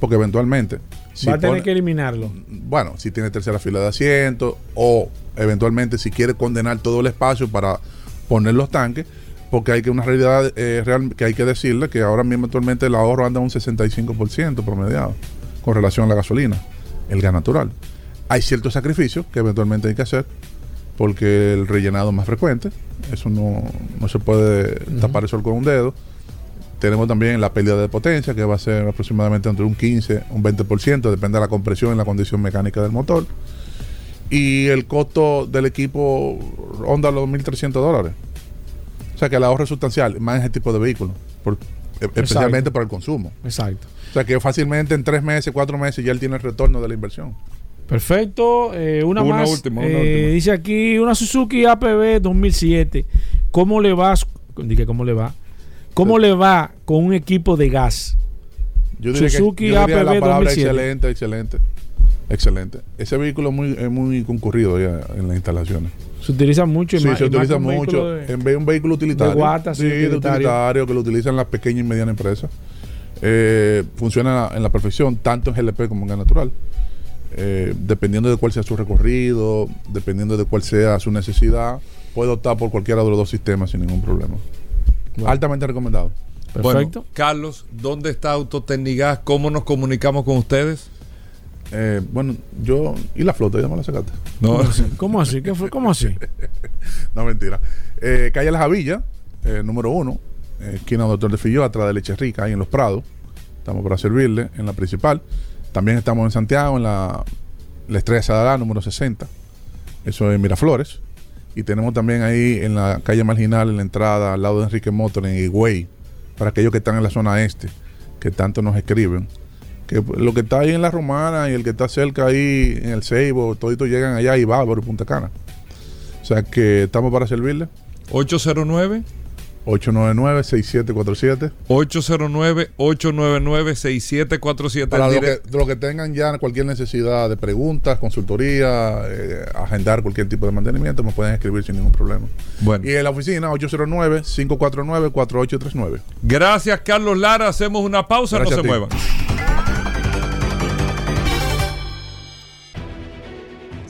porque eventualmente. si Va a tener pone- que eliminarlo. bueno, si tiene tercera fila de asientos o eventualmente si quiere condenar todo el espacio para poner los tanques, porque hay que una realidad eh, real que hay que decirle que ahora mismo actualmente el ahorro anda un 65% promediado con relación a la gasolina, el gas natural. Hay ciertos sacrificios que eventualmente hay que hacer porque el rellenado es más frecuente, eso no, no se puede tapar el sol con un dedo. Tenemos también la pérdida de potencia, que va a ser aproximadamente entre un 15, un 20%, depende de la compresión y la condición mecánica del motor. Y el costo del equipo ronda los 1.300 dólares. O sea que el ahorro es sustancial, más en ese tipo de vehículos, por- e- especialmente para el consumo. Exacto. O sea que fácilmente en tres meses, cuatro meses ya él tiene el retorno de la inversión. Perfecto. eh, una, Una más. última, una Eh, última. Dice aquí una Suzuki APB 2007. ¿Cómo le va? Dije, ¿cómo le va? ¿Cómo le va con un equipo de gas? Yo diría que- Suzuki yo diría APB la palabra 2007. excelente, excelente. Excelente. Ese vehículo es muy, es muy concurrido ya en las instalaciones. Se utiliza mucho. y Sí, más- se y utiliza mucho. de- En vez de un vehículo utilitario. de guata, sí, sí, de utilitario. utilitario, que lo utilizan las pequeñas y medianas empresas. Eh, funciona en la, en la perfección, tanto en GLP como en gas natural. Eh, dependiendo de cuál sea su recorrido, dependiendo de cuál sea su necesidad, puede optar por cualquiera de los dos sistemas sin ningún problema. Altamente recomendado. Perfecto. Bueno, Carlos, ¿dónde está Autotecnigas? ¿Cómo nos comunicamos con ustedes? Eh, bueno, yo. ¿Y la flota? ¿Ya me la sacaste? No, ¿Cómo así? ¿Qué fue? ¿Cómo así? No, mentira. Eh, calle La Javilla, eh, número uno, eh, esquina Doctor de Filló, atrás de Leche Rica, ahí en Los Prados. Estamos para servirle en la principal. También estamos en Santiago, en la, la Estrella Sadalá, número 60. Eso es Miraflores. Y tenemos también ahí en la calle Marginal, en la entrada, al lado de Enrique Motor, en Higüey, para aquellos que están en la zona este, que tanto nos escriben. Que lo que está ahí en la Romana y el que está cerca ahí en el Ceibo, toditos llegan allá y Bávaro y Punta Cana. O sea que estamos para servirle. 809 899-6747. 809-899-6747. Para los que, los que tengan ya cualquier necesidad de preguntas, consultoría, eh, agendar cualquier tipo de mantenimiento, me pueden escribir sin ningún problema. Bueno, Y en la oficina 809-549-4839. gracias Carlos Lara. Hacemos una pausa, Gracias no se muevan.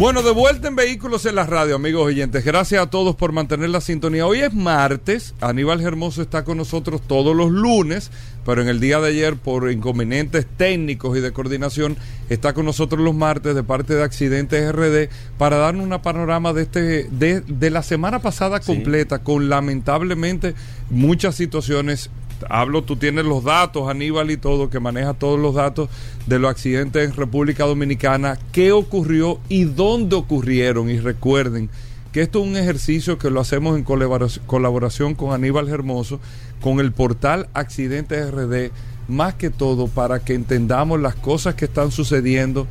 Bueno, de vuelta en Vehículos en la Radio, amigos oyentes. Gracias a todos por mantener la sintonía. Hoy es martes. Aníbal Hermoso está con nosotros todos los lunes, pero en el día de ayer, por inconvenientes técnicos y de coordinación, está con nosotros los martes de parte de Accidentes RD para darnos una panorama de este de, de la semana pasada completa, con lamentablemente muchas situaciones hablo, tú tienes los datos, Aníbal y todo, que maneja todos los datos de los accidentes en República Dominicana, qué ocurrió y dónde ocurrieron. Y recuerden que esto es un ejercicio que lo hacemos en colaboración, con Aníbal Hermoso, con el portal Accidentes RD, más que todo para que entendamos las cosas que están sucediendo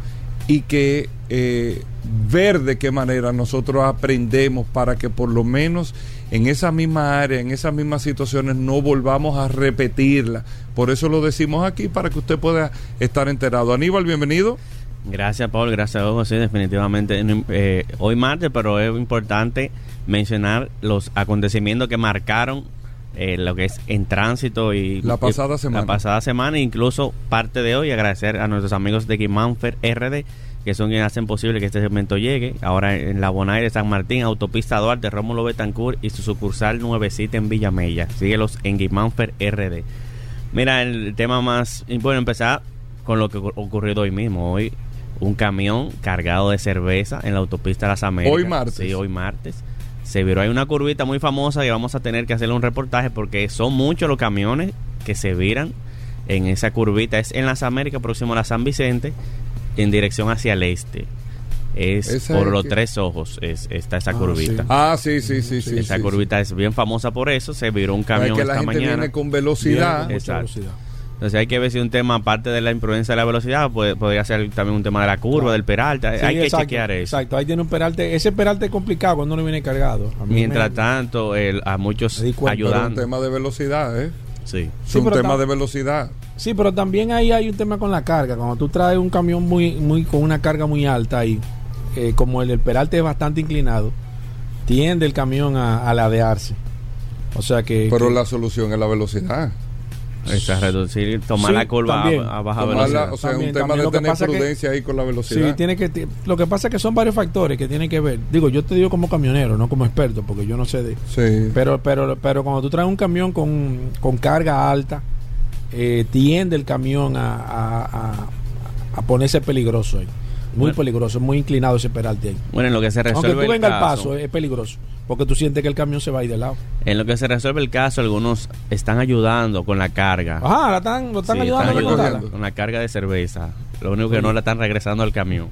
y que eh, ver de qué manera nosotros aprendemos para que por lo menos en esa misma área, en esas mismas situaciones, no volvamos a repetirla. Por eso lo decimos aquí, para que usted pueda estar enterado. Aníbal, bienvenido. Gracias, Paul. Gracias a vos, José. Definitivamente, eh, hoy martes, pero es importante mencionar los acontecimientos que marcaron eh, lo que es en tránsito y La pasada y- semana. La pasada semana, e incluso parte de hoy, agradecer a nuestros amigos de Guimánfer RD, que son quienes hacen posible que este segmento llegue. Ahora en la Bonaire, San Martín, Autopista Duarte, Rómulo Betancourt y su sucursal nuevecita en Villamella. Síguelos en Guimánfer RD. Mira, el tema más... Bueno, empezar con lo que ocur- ocurrió hoy mismo. Hoy un camión cargado de cerveza en la autopista Las Américas. Hoy martes. Sí, hoy martes. Se viró. Hay una curvita muy famosa que vamos a tener que hacerle un reportaje porque son muchos los camiones que se viran en esa curvita. Es en Las Américas, próximo a la San Vicente, en dirección hacia el este. Es Esa por es los que- tres ojos es, está esa Ah, curvita. sí. Ah, sí, sí, sí, sí. esa sí, curvita es bien famosa por eso. Se viró un camión Es que la esta gente mañana. viene con Viene velocidad. con mucha Exacto. velocidad. Entonces hay que ver si un tema, aparte de la imprudencia de la velocidad, puede- podría ser también un tema de la curva, Claro. del peralte. Sí, hay que exacto, chequear eso. Exacto, ahí tiene un peralte. Ese peralte es complicado cuando no viene cargado. A mí Mientras me- tanto, el- a muchos cuenta, Pero un tema de velocidad, ¿eh? Sí. Es Sí, un tema de velocidad. Sí, pero también ahí hay un tema con la carga. Cuando tú traes un camión muy, muy con una carga muy alta ahí, eh, como el, el peralte es bastante inclinado, tiende el camión a, a ladearse. O sea que. Pero que- la solución es la velocidad. Esa, reducir, tomar Sí, la curva también. a, a baja Tomarla, velocidad. o sea, También, un tema también. De tener que- prudencia ahí con la velocidad. Sí, tiene que. Lo que pasa es que son varios factores que tienen que ver. Digo, yo te digo como camionero, no como experto, porque yo no sé de. Sí. Pero, pero, pero cuando tú traes un camión con, con carga alta, eh, tiende el camión a, a, a- a ponerse peligroso ahí. Muy Bueno. peligroso, muy inclinado ese peralte ahí. Bueno, en lo que se resuelve Aunque tú el vengas al caso, paso, es peligroso. Porque tú sientes que el camión se va a ir de lado. en lo que se resuelve el caso, algunos están ayudando con la carga. Ajá, la están, lo están Sí, ayudando a están recogiendo. con la carga de cerveza. Lo único que no la están regresando al camión.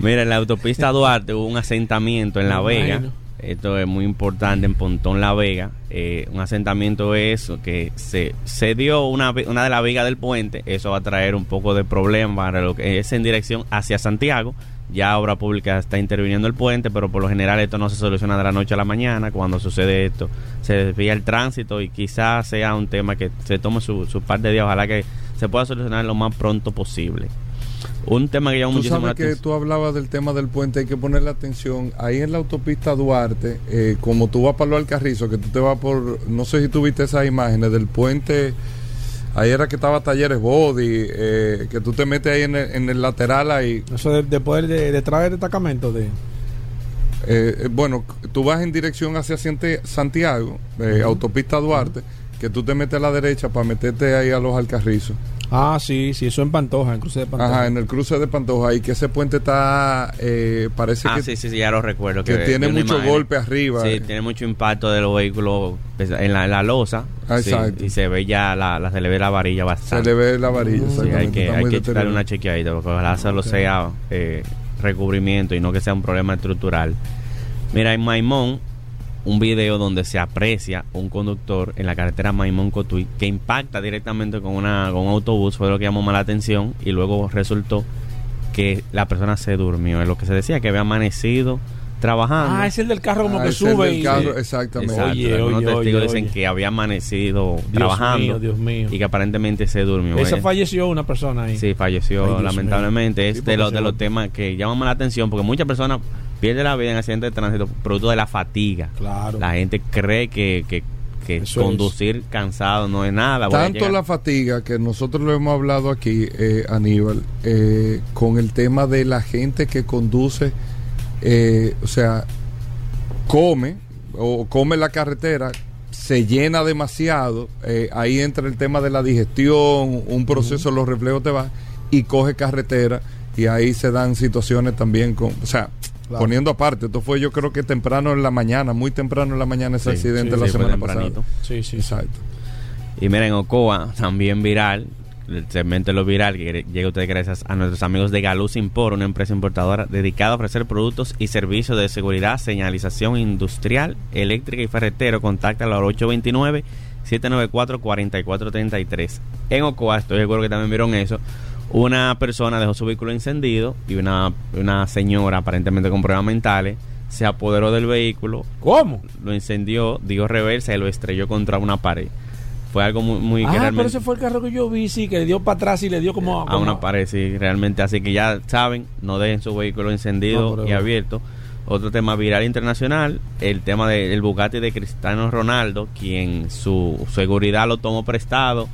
Mira, en la autopista Duarte hubo un asentamiento en La Vega. imagino. Esto es muy importante en Pontón La Vega. Eh, un asentamiento es que se, se dio una, una de las vigas del puente. Eso va a traer un poco de problema para lo que es en dirección hacia Santiago. Ya Obra Pública está interviniendo el puente, pero por lo general esto no se soluciona de la noche a la mañana. Cuando sucede esto, se desvía el tránsito y quizás sea un tema que se tome su, su par de días. Ojalá que se pueda solucionar lo más pronto posible. Un tema que llama Tú muchísimo la sabes que atención. tú hablabas del tema del puente, hay que ponerle atención. Ahí en la autopista Duarte, eh, como tú vas para lo Alcarrizo, que tú te vas por, no sé si tú viste esas imágenes del puente, ahí era que estaba Talleres Body, eh, que tú te metes ahí en el, en el lateral ahí. Eso de, de poder de, detrás del destacamento de. Eh, eh, bueno, tú vas en dirección hacia Santiago, eh, autopista Duarte, que tú te metes a la derecha para meterte ahí a los Alcarrizos. Ah, sí, sí, eso en Pantoja, en cruce de Pantoja. Ajá, en el cruce de Pantoja, y que ese puente está, eh, parece Ah, que sí, sí, sí, ya lo recuerdo. que tiene mucho imagen. golpe arriba. Sí, eh. tiene mucho impacto de los vehículos pesa- en la, en la losa. Ah, Sí, exacto. y se ve ya la, la- se le ve la varilla Se bastante. le ve la varilla. Sí, exactamente. hay que, hay que darle una chequeadita porque ojalá solo sea eh, recubrimiento y no que sea un problema estructural. Mira, en Maimón, un video donde se aprecia un conductor en la carretera Maimón-Cotuí que impacta directamente con, una, con un autobús, fue lo que llamó más la atención y luego resultó que la persona se durmió. Es lo que se decía, que había amanecido trabajando. Ah, es el del carro como Ah, que es el sube del y. carro, exactamente. Exacto. Oye, Algunos oye, testigos oye, dicen oye. que había amanecido Dios trabajando mío, Dios mío. y que aparentemente se durmió. Esa Eh, falleció una persona ahí. Sí, falleció Ay, lamentablemente. mío. Es Sí, de, los de los temas que llaman más la atención porque muchas personas pierden la vida en accidentes de tránsito producto de la fatiga. Claro. La gente cree que, que, que conducir cansado no es nada. Tanto la fatiga que nosotros lo hemos hablado aquí, eh, Aníbal, eh, con el tema de la gente que conduce, eh, o sea, come o come la carretera, se llena demasiado, eh, ahí entra el tema de la digestión, un proceso, los reflejos te van y coge carretera y ahí se dan situaciones también con, o sea, Claro. poniendo aparte, esto fue yo creo que temprano en la mañana, muy temprano en la mañana ese Sí, accidente sí, la sí, semana pasada. Sí, sí. Exacto. Y miren, Ocoa, también viral, el segmento de lo viral, que llega a ustedes gracias a nuestros amigos de Galuz Import, una empresa importadora dedicada a ofrecer productos y servicios de seguridad, señalización industrial, eléctrica y ferretero. Contáctalo al 829-794-4433. En Ocoa, estoy seguro que también vieron eso. Una persona dejó su vehículo encendido y una, una señora, aparentemente con problemas mentales, se apoderó del vehículo, ¿Cómo? lo incendió, dio reversa y lo estrelló contra una pared. Fue algo muy, muy que ah, pero ese fue el carro que yo vi, sí, que le dio para atrás y le dio como a una pared, sí, realmente. Así que ya saben, no dejen su vehículo encendido No, y abierto. Otro tema viral internacional, el tema del Bugatti de Cristiano Ronaldo, quien su seguridad lo tomó prestado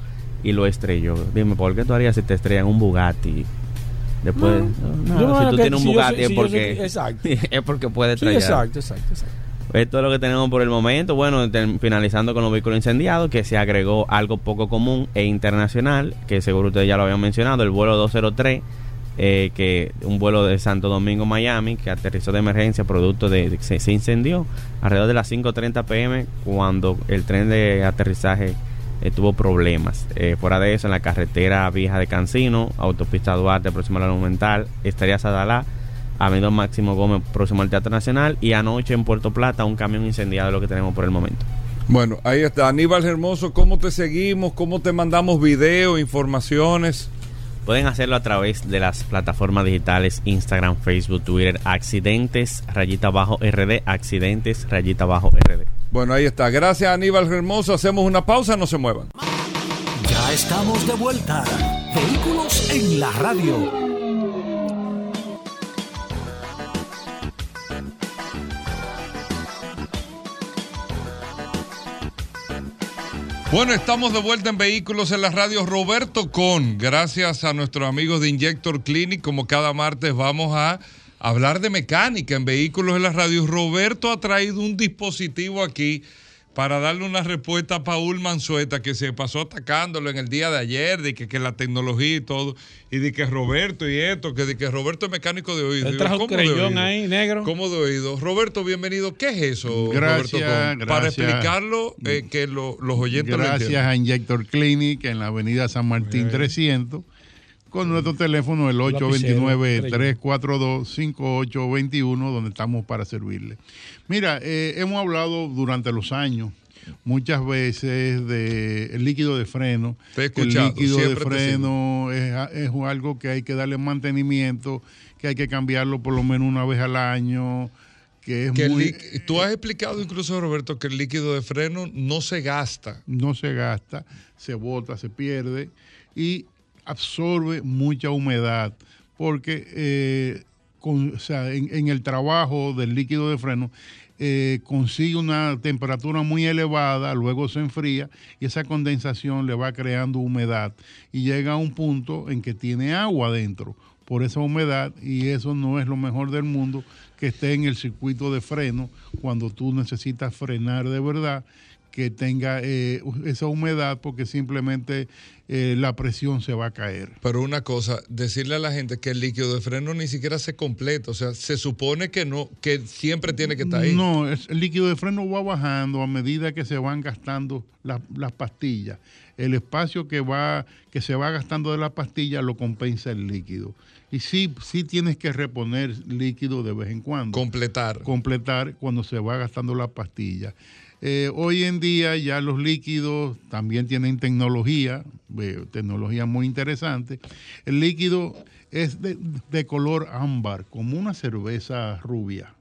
y lo estrelló. Dime, ¿por qué tú harías si te estrellan un Bugatti? Después, no, Yo me si tú tienes un si Bugatti es porque, exacto. es porque puede Sí, estrellar. exacto, exacto, exacto. Esto es lo que tenemos por el momento. Bueno, finalizando con los vehículos incendiados, que se agregó algo poco común e internacional, que seguro ustedes ya lo habían mencionado, el vuelo 203, eh, que un vuelo de Santo Domingo, Miami, que aterrizó de emergencia producto de, de se incendió alrededor de las 5.30 pm cuando el tren de aterrizaje eh, tuvo problemas. Eh, fuera de eso, en la carretera vieja de Cancino, autopista Duarte, próximo a la Monumental, estaría Sadalá, Avenida Máximo Gómez, próximo al Teatro Nacional, y anoche en Puerto Plata, un camión incendiado, lo que tenemos por el momento. Bueno, ahí está. Aníbal Hermoso, ¿cómo te seguimos? ¿Cómo te mandamos videos, informaciones? Pueden hacerlo a través de las plataformas digitales Instagram, Facebook, Twitter, accidentes, rayita abajo RD, accidentes, rayita abajo RD. Bueno, ahí está. Gracias, Aníbal Hermoso. Hacemos una pausa, no se muevan. Ya estamos de vuelta. Vehículos en la radio. Bueno, estamos de vuelta en Vehículos en la Radio. Roberto Con, gracias a nuestros amigos de Injector Clinic, como cada martes vamos a hablar de mecánica en Vehículos en la Radio. Roberto ha traído un dispositivo aquí para darle una respuesta a Paul Manzueta, que se pasó atacándolo en el día de ayer, de que, que la tecnología y todo, y de que Roberto y esto, que de que Roberto es mecánico de oído. Él Digo, trajo ¿cómo de creyón oído? ahí, negro. ¿Cómo de oído? Roberto, bienvenido. ¿Qué es eso, Gracias, Roberto Con? Para gracias. explicarlo, eh, que lo- los oyentes lo Gracias a Injector Clinic en la avenida San Martín 300 con nuestro teléfono el 829-342-5821 donde estamos para servirle. Mira, eh, hemos hablado durante los años muchas veces de el líquido de freno. Te el líquido de freno es, es algo que hay que darle mantenimiento, que hay que cambiarlo por lo menos una vez al año. Que es Que muy, tú has explicado incluso, Roberto, que el líquido de freno no se gasta. no se gasta, se bota, se pierde y absorbe mucha humedad porque eh, en el trabajo del líquido de freno eh, consigue una temperatura muy elevada, luego se enfría y esa condensación le va creando humedad y llega a un punto en que tiene agua dentro por esa humedad y eso no es lo mejor del mundo que esté en el circuito de freno cuando tú necesitas frenar de verdad que tenga eh, esa humedad porque simplemente eh, la presión se va a caer. Pero una cosa, decirle a la gente que el líquido de freno ni siquiera se completa. O sea, se supone que no, que siempre tiene que estar ahí. No, el líquido de freno va bajando a medida que se van gastando las, las pastillas. El espacio que va que se va gastando de la pastilla lo compensa el líquido. Y sí, sí tienes que reponer líquido de vez en cuando. Completar. completar cuando se va gastando la pastilla. Eh, hoy en día ya los líquidos también tienen tecnología, eh, tecnología muy interesante. El líquido es de, de color ámbar, como una cerveza rubia.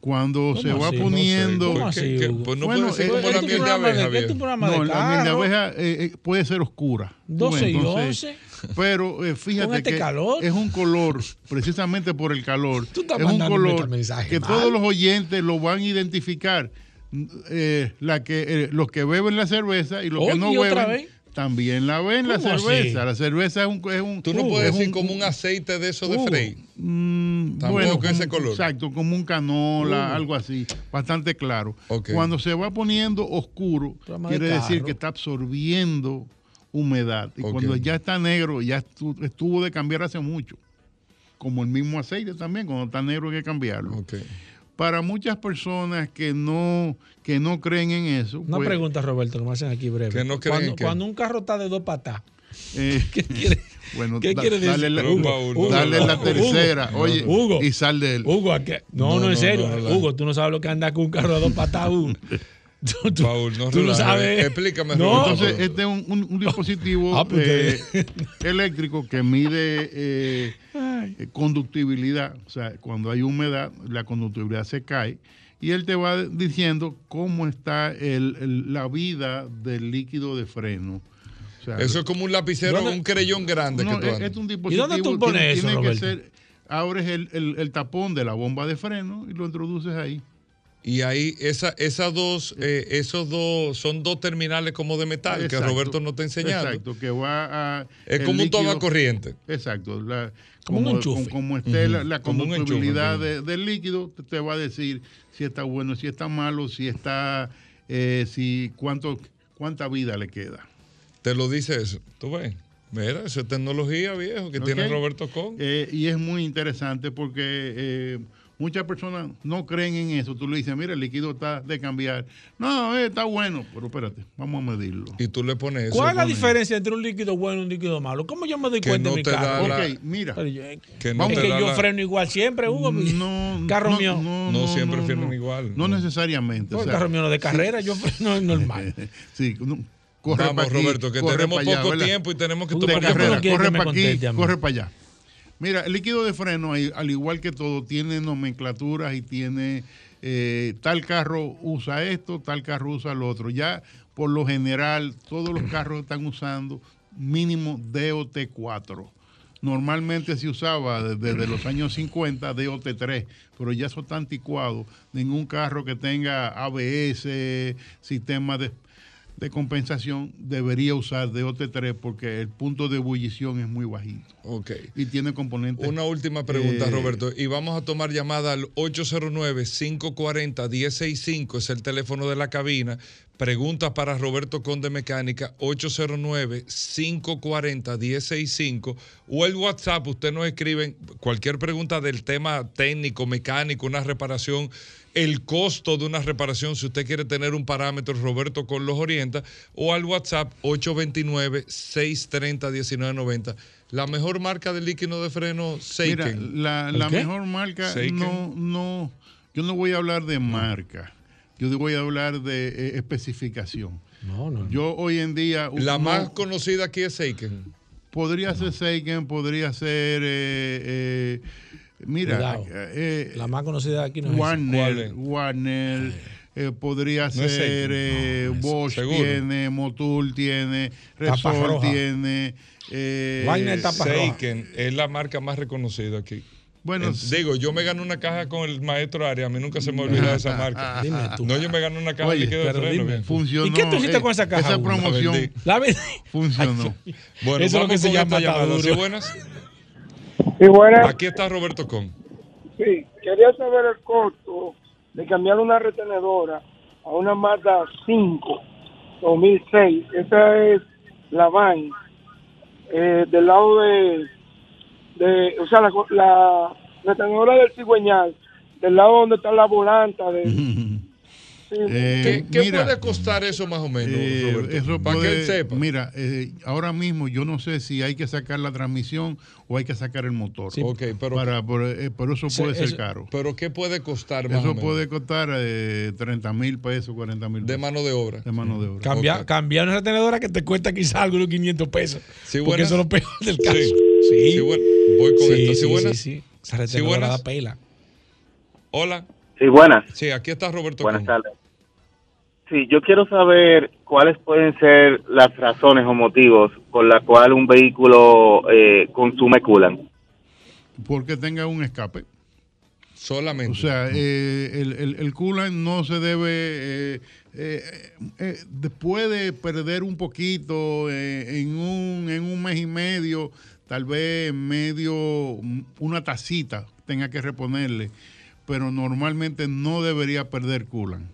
Cuando se ¿Cómo va así? poniendo... ¿Cómo así, ¿Qué- qué? Hugo? Pues no Bueno, puede ser como ¿este la ¿Este miel de programa abeja. de, ¿Este viejo. programa No, de la miel de carro? abeja eh, eh, puede ser oscura. 12 y Entonces, 11. Pero eh, fíjate este que calor. es un color, precisamente por el calor, Tú estás es un color mensaje que mal. todos los oyentes lo van a identificar. Eh, la que, eh, los que beben la cerveza y los que Oye, no ¿otra beben vez? también la ven la ¿Cómo cerveza. así? La cerveza es un... Es un Tú no uh, puedes es decir un- como un aceite de eso de uh, Frey. mm, bueno, que ese color. Exacto, como un canola, Uh. algo así, bastante claro. Cuando se va poniendo oscuro, de quiere decir que está absorbiendo humedad. Y cuando ya está negro, ya estu- estuvo de cambiar hace mucho. Como el mismo aceite también, cuando está negro hay que cambiarlo. Ok. Para muchas personas que no, que no creen en eso, Una pues, pregunta, Roberto, que me hacen aquí breve. Que no creen cuando, qué. cuando un carro está de dos patas, eh, ¿qué quiere, bueno, ¿qué da- quiere decir? dale la, dale tercera, Hugo, oye, Hugo. y sal de él. Hugo, ¿a qué? No, No, no, en serio. no, no. Hugo, tú no sabes lo que anda con un carro de dos patas, Hugo. Tú, tú- Paul, no tú relajes. sabes. Explícame, No. Entonces, este es un, un- un dispositivo Ah, pues eh, eléctrico que mide eh, conductibilidad. O sea, cuando hay humedad, la conductibilidad se cae. Y él te va diciendo cómo está el- el- la vida del líquido de freno. O sea, Eso es como un lapicero, ¿Dónde- un creyón grande no, que tú es, un dispositivo. dónde tú pones tiene, eso, tiene que ser. abres el, el- el tapón de la bomba de freno y lo introduces ahí. Y ahí, esa, esas dos, eh, esos dos, son dos terminales como de metal que. Roberto nos está enseñando. Exacto, que va a... Es como un toma corriente. Exacto. la- Como un enchufe. Como, como esté la, Ujú, la como enchufe, conductibilidad de- del líquido, te, va a decir si está bueno, si está malo, si está... eh, si cuánto cuánta vida le queda. Te lo dice eso. Tú ves. Mira, esa es tecnología, viejo, que tiene Roberto Con. Eh, y es muy interesante porque muchas personas no creen en eso. Tú le dices, mira, el líquido está de cambiar. No, eh, está bueno, pero espérate, vamos a medirlo. Y tú le pones eso. ¿Cuál es la diferencia entre un líquido bueno y un líquido malo? ¿Cómo yo me doy Que cuenta no en mi carro? la- Ok, mira. Yo- es Que no Vamos, te que yo la- freno igual siempre, Hugo. No, carro no, mío. No siempre frenen igual, No, no. necesariamente. No, o el carro mío no de carrera, yo freno es normal. sí, no, corre Vamos, aquí, Roberto, que corre tenemos allá, poco ¿verdad? tiempo y tenemos que Tú de ¿Por qué tomar corre me para aquí, corre para allá. Mira, el líquido de freno, al igual que todo, tiene nomenclaturas y tiene eh, tal carro usa esto, tal carro usa lo otro. Ya por lo general, todos los carros están usando mínimo DOT4. Normalmente se usaba desde los años 50 DOT3, pero ya eso está anticuado. Ningún carro que tenga ABS, sistema de, de compensación, debería usar DOT3 porque el punto de ebullición es muy bajito Ok. y tiene componentes. Una última pregunta, Eh, Roberto. Y vamos a tomar llamada al 809-540-1065, es el teléfono de la cabina. Preguntas para Roberto Conde Mecánica, 809-540-1065. O el WhatsApp, usted nos escribe cualquier pregunta del tema técnico, mecánico, una reparación, el costo de una reparación, si usted quiere tener un parámetro, Roberto con los orienta. O al WhatsApp, 829-630-1990. La mejor marca de líquido de freno, Mira, Seiken. la, ¿El la mejor marca, Seiken. no, no, yo no voy a hablar de marca, yo te voy a hablar de eh, especificación. No, no. Yo hoy en día... La más conocida aquí es Seiken. Podría ser Seiken, podría ser... eh, eh, mira, eh, La más conocida aquí no es esa. ¿Cuál Warner, es? Warner, eh, podría No ser eh, No, Bosch seguro. tiene, Motul tiene, roja. tiene. eh, Warner tapa roja. Seiken es la marca más reconocida aquí. Bueno, Eh, digo, yo me gané una caja con el maestro Arias, a mí nunca se me olvida de esa marca. Dime tú. No, yo me gané una caja Oye, de líquido de pero freno. dime funcionó. ¿Y qué tú hiciste eh, con esa caja, Esa promoción La vendí. Funcionó. Bueno, Eso es lo que se llama llamada. ¿Sí, buenas? Sí, buenas. Aquí está Roberto Con. Sí, quería saber el costo de cambiar una retenedora a una Mazda 5 2006. Esa es la van eh, del lado de, de, o sea, la, la retenedora del cigüeñal, del lado donde está la volanta de... Sí, Eh, ¿Qué, qué mira, puede costar eso más o menos, eh, Roberto? eso Para que él sepa. Mira, eh, ahora mismo yo no sé si hay que sacar la transmisión o hay que sacar el motor. Ok, pero, Para, por, eh, por eso Sí, puede ser eso- caro. pero ¿qué puede costar más o Eso menos? puede costar eh, 30 mil pesos, 40 mil de pesos mano de obra. de mano de obra. Cambiar una retenedora que te cuesta quizás algunos 500 pesos. Sí, porque buenas. eso es lo peor del caso. Sí. Sí. Sí, bueno, voy con Sí, esta. ¿Sí, sí, buenas? sí, sí. Retenedora buenas. pela. Hola. Sí, buenas. Sí, aquí está Roberto Buenas tardes. Sí, yo quiero saber cuáles pueden ser las razones o motivos por la cual un vehículo eh, consume culan. Porque tenga un escape. Solamente. O sea, eh, el, el, el coolant no se debe, eh, eh, eh, de- puede perder un poquito eh, en, un, en un mes y medio, tal vez medio, una tacita tenga que reponerle, pero normalmente no debería perder coolant.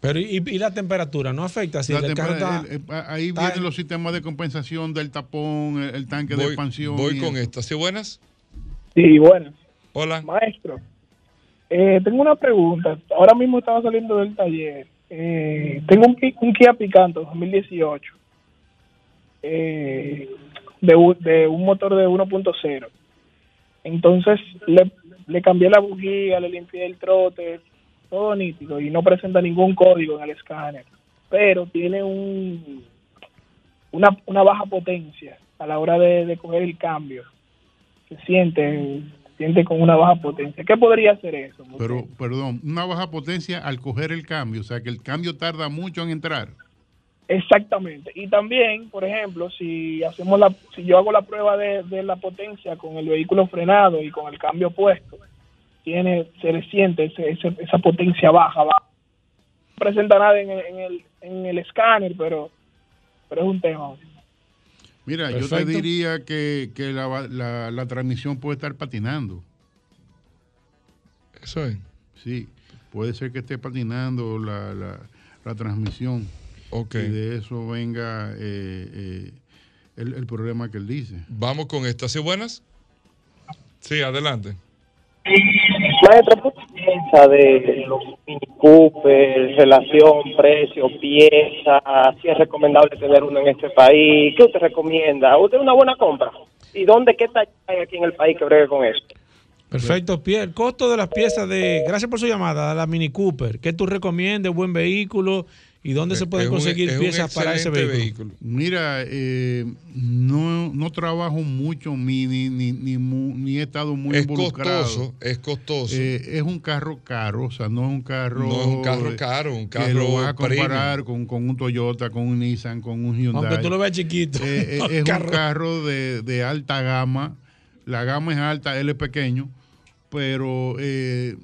Pero ¿y, y la temperatura no afecta? Si La el carro tempera- está- el- el- ahí está vienen en- los sistemas de compensación del tapón, el, el tanque de expansión. voy con esta. ¿Sí, buenas? Sí, bueno. Hola. Maestro, eh, tengo una pregunta. Ahora mismo estaba saliendo del taller. Eh, tengo un Kia Picanto 2018 eh, de, un- motor de 1.0. Entonces le, le cambié la bujía, le limpié el trote, todo nítido y no presenta ningún código en el escáner. Pero tiene un una, una baja potencia a la hora de, de coger el cambio. Se siente, se siente con una baja potencia. ¿Qué podría hacer eso? Pero, perdón, una baja potencia al coger el cambio, o sea que el cambio tarda mucho en entrar. Exactamente. Y también, por ejemplo, si hacemos la, si yo hago la prueba de, de la potencia con el vehículo frenado y con el cambio puesto, tiene, se le siente ese- ese- esa potencia baja, baja. No presenta nada en el, en el, en el escáner, pero, pero es un tema. Mira, yo te diría que, que la, la- la transmisión puede estar patinando. Eso es. Sí, puede ser que esté patinando la, la, la transmisión. Ok. Y de eso venga eh, eh, el, el problema que él dice. Vamos con esta. ¿Sí buenas? Sí, adelante. Maestro, ¿qué piensa de los Mini Cooper, relación, precio, pieza? Si es recomendable tener uno en este país. ¿Qué usted recomienda? ¿Usted es una buena compra? ¿Y dónde, qué talla hay aquí en el país que bregue con eso? Perfecto, Pierre. El costo de las piezas de. Gracias por su llamada, la Mini Cooper. ¿Qué tú recomiendas? ¿Buen vehículo? ¿Y dónde se pueden conseguir un piezas para ese vehículo? Mira, eh, no, no trabajo mucho ni, ni, ni, ni, he estado muy Es involucrado. costoso, es costoso. Eh, es un carro caro, o sea, no es un carro. No es un carro caro, un Que carro lo vas a comparar con, con un Toyota, con un Nissan, con un Hyundai. Aunque tú lo veas chiquito. Eh, eh, es un carro de, de alta gama. La gama es alta, él es pequeño, pero eh,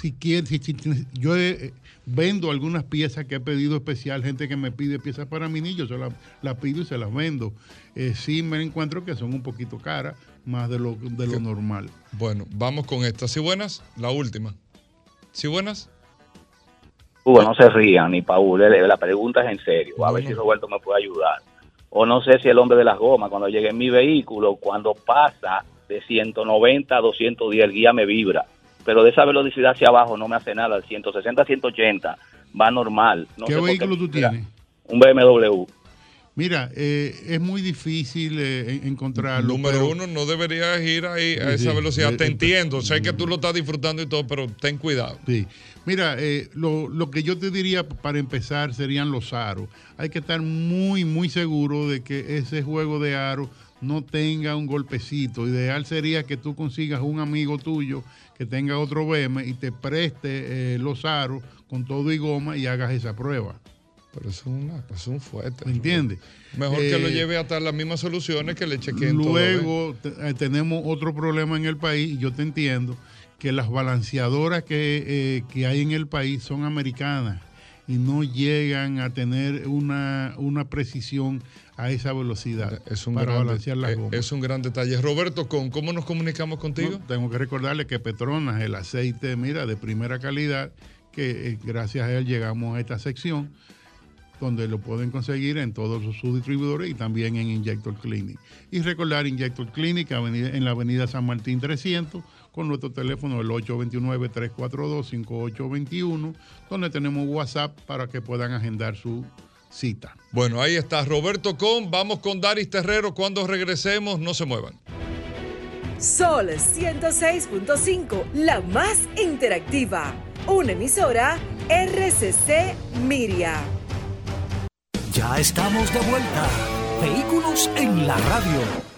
si quieres, si- si tienes- yo eh, vendo algunas piezas que he pedido especial, gente que me pide piezas para mi niño, yo las las pido y se las vendo. Eh, sí me encuentro que son un poquito caras, más de lo, de lo normal. Bueno, vamos con esta. ¿Sí buenas? La última. ¿Sí buenas? Hugo, no se rían, ni Paul, eh, la pregunta es en serio, a ver si Roberto me puede ayudar. O no sé si el hombre de las gomas, cuando llegue en mi vehículo, cuando pasa de 190 a 210, el guía me vibra. Pero de esa velocidad hacia abajo no me hace nada, al 160 a 180 va normal. No ¿Qué vehículo tú tienes? Un BMW. Mira, eh, es muy difícil eh, en- encontrarlo. Número pero- uno, no deberías ir ahí a Sí, esa sí. velocidad. Eh, Te eh, entiendo, sé que tú lo estás disfrutando y todo, pero ten cuidado. Sí. Mira, eh, lo, lo que yo te diría para empezar serían los aros. Hay que estar muy, muy seguro de que ese juego de aros no tenga un golpecito. Ideal sería que tú consigas un amigo tuyo que tenga otro BM y te preste eh, los aros con todo y goma y hagas esa prueba. Pero es, una, es un fuerte. ¿Me entiendes? Mejor que lo Eh, lleve hasta las mismas soluciones que le chequeen todo. Luego eh, tenemos otro problema en el país, y yo te entiendo, que las balanceadoras que, que hay en el país son americanas y no llegan a tener una, una precisión a esa velocidad Es un, para gran, balancear las eh, gomas. es un gran detalle. Roberto, ¿con ¿cómo nos comunicamos contigo? No, tengo que recordarle que Petronas, el aceite, mira, de primera calidad, que eh, gracias a él llegamos a esta sección, donde lo pueden conseguir en todos sus distribuidores y también en Injector Clinic. Y recordar Injector Clinic en la avenida San Martín 300, con nuestro teléfono el 829-342-5821, donde tenemos WhatsApp para que puedan agendar su cita. Bueno, ahí está Roberto Con. Vamos con Daris Terrero. Cuando regresemos, no se muevan. Sol 106.5, la más interactiva. Una emisora RCC Miria. Ya estamos de vuelta. Vehículos en la radio.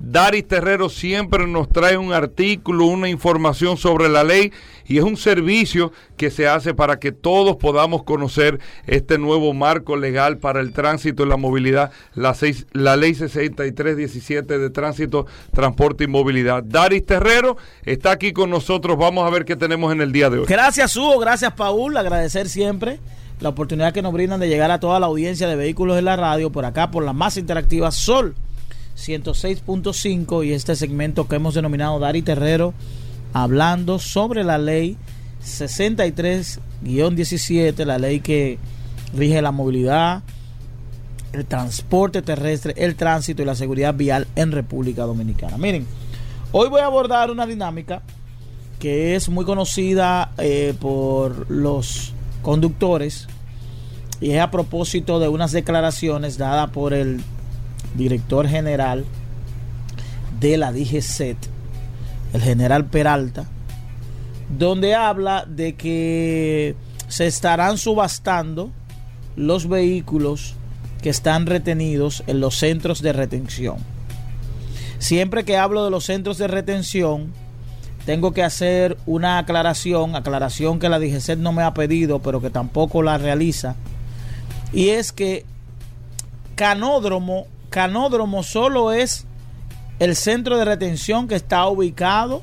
Daris Terrero siempre nos trae un artículo, una información sobre la ley y es un servicio que se hace para que todos podamos conocer este nuevo marco legal para el tránsito y la movilidad, la, ley 6317 de tránsito, transporte y movilidad. Daris Terrero está aquí con nosotros. Vamos a ver qué tenemos en el día de hoy. Gracias Hugo, gracias Paul, agradecer siempre la oportunidad que nos brindan de llegar a toda la audiencia de vehículos en la radio, por acá, por la más interactiva Sol 106.5 y este segmento que hemos denominado Dari Terrero, hablando sobre la ley 63-17, la ley que rige la movilidad, el transporte terrestre, el tránsito y la seguridad vial en República Dominicana. Miren, hoy voy a abordar una dinámica que es muy conocida eh, por los conductores y es a propósito de unas declaraciones dadas por el director general de la DGCET, el general Peralta, donde habla de que se estarán subastando los vehículos que están retenidos en los centros de retención. Siempre que hablo de los centros de retención, tengo que hacer una aclaración, aclaración que la DGCET no me ha pedido, pero que tampoco la realiza. Y es que Canódromo, Canódromo solo es el centro de retención que está ubicado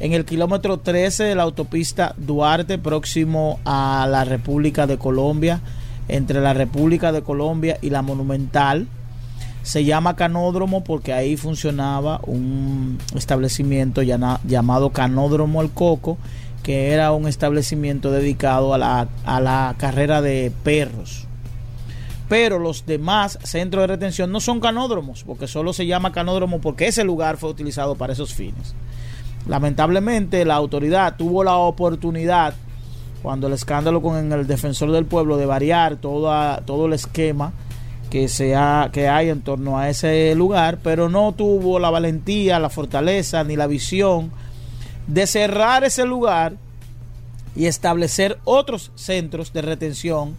en el kilómetro 13 de la autopista Duarte, próximo a la República de Colombia, entre la República de Colombia y la Monumental. Se llama Canódromo porque ahí funcionaba un establecimiento llamado Canódromo El Coco, que era un establecimiento dedicado a la, a la carrera de perros. Pero los demás centros de retención no son canódromos, porque solo se llama canódromo porque ese lugar fue utilizado para esos fines. Lamentablemente la autoridad tuvo la oportunidad, cuando el escándalo con el defensor del pueblo, de variar todo, el esquema que, que hay en torno a ese lugar, pero no tuvo la valentía, la fortaleza ni la visión de cerrar ese lugar y establecer otros centros de retención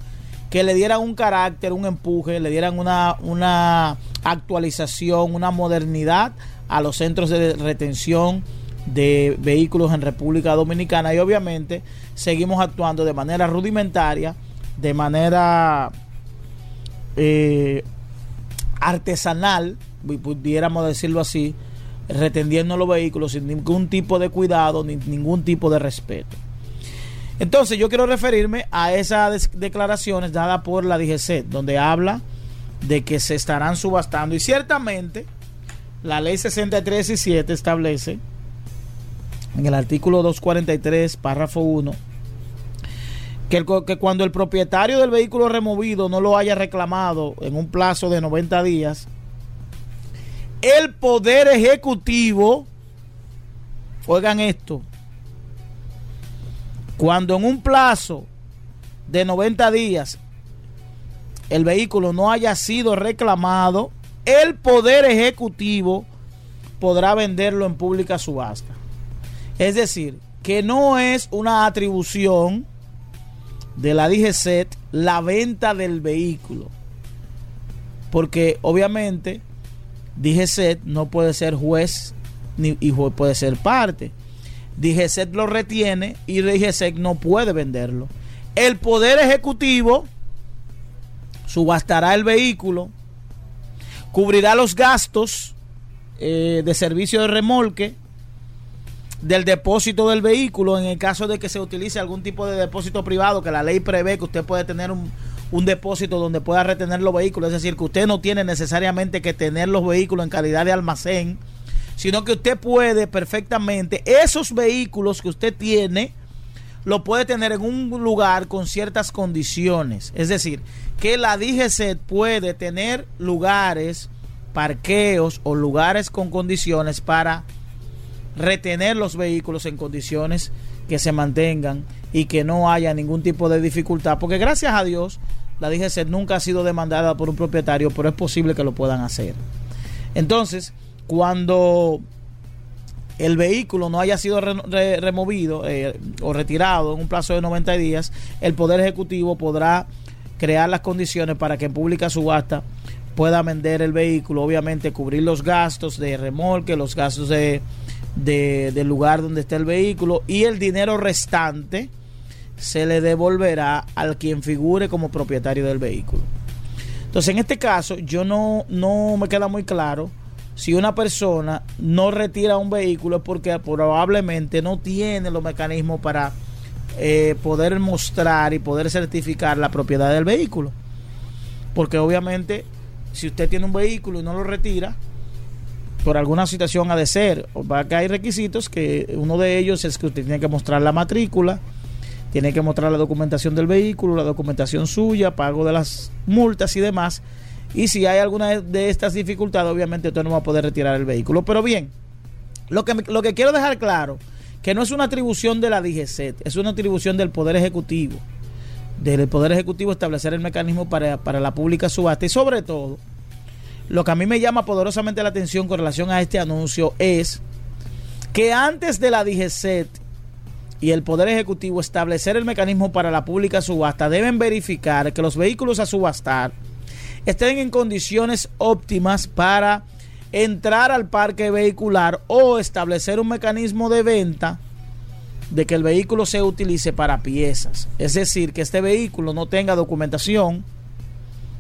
que le dieran un carácter, un empuje, le dieran una, una actualización, una modernidad a los centros de retención de vehículos en República Dominicana y obviamente seguimos actuando de manera rudimentaria, de manera eh, artesanal, pudiéramos decirlo así, retendiendo los vehículos sin ningún tipo de cuidado ni ningún tipo de respeto. Entonces yo quiero referirme a esas declaraciones dadas por la DGC, donde habla de que se estarán subastando. Y ciertamente la ley 63 y 7 establece en el artículo 243, párrafo 1, que, que, cuando el propietario del vehículo removido no lo haya reclamado en un plazo de 90 días, el Poder Ejecutivo, oigan esto, cuando en un plazo de 90 días el vehículo no haya sido reclamado, el Poder Ejecutivo podrá venderlo en pública subasta. Es decir, que no es una atribución de la DGCET la venta del vehículo. Porque obviamente DGCET no puede ser juez ni puede ser parte. DGCET lo retiene y DGCET no puede venderlo. El Poder Ejecutivo subastará el vehículo, cubrirá los gastos eh, de servicio de remolque del depósito del vehículo en el caso de que se utilice algún tipo de depósito privado, que la ley prevé que usted puede tener un, un depósito donde pueda retener los vehículos, es decir, que usted no tiene necesariamente que tener los vehículos en calidad de almacén, sino que usted puede perfectamente esos vehículos que usted tiene, lo puede tener en un lugar con ciertas condiciones. Es decir, que la DGC puede tener lugares, parqueos o lugares con condiciones para retener los vehículos en condiciones que se mantengan y que no haya ningún tipo de dificultad, porque gracias a Dios la DGC nunca ha sido demandada por un propietario, pero es posible que lo puedan hacer. Entonces, cuando el vehículo no haya sido removido eh, o retirado en un plazo de 90 días, el Poder Ejecutivo podrá crear las condiciones para que en pública subasta pueda vender el vehículo, obviamente cubrir los gastos de remolque, los gastos de de, del lugar donde está el vehículo y el dinero restante se le devolverá al quien figure como propietario del vehículo. Entonces, en este caso, yo no, no me queda muy claro si una persona no retira un vehículo es porque probablemente no tiene los mecanismos para eh, poder mostrar y poder certificar la propiedad del vehículo. Porque obviamente, si usted tiene un vehículo y no lo retira, por alguna situación ha de ser. Va que hay requisitos que uno de ellos es que usted tiene que mostrar la matrícula, tiene que mostrar la documentación del vehículo, la documentación suya, pago de las multas y demás. Y si hay alguna de estas dificultades, obviamente usted no va a poder retirar el vehículo. Pero bien, lo que, lo que quiero dejar claro, que no es una atribución de la DGC, es una atribución del Poder Ejecutivo. Del Poder Ejecutivo establecer el mecanismo para, para la pública subasta y sobre todo lo que a mí me llama poderosamente la atención con relación a este anuncio es que antes de la DGCET y el Poder Ejecutivo establecer el mecanismo para la pública subasta, deben verificar que los vehículos a subastar estén en condiciones óptimas para entrar al parque vehicular o establecer un mecanismo de venta de que el vehículo se utilice para piezas. Es decir, que este vehículo no tenga documentación.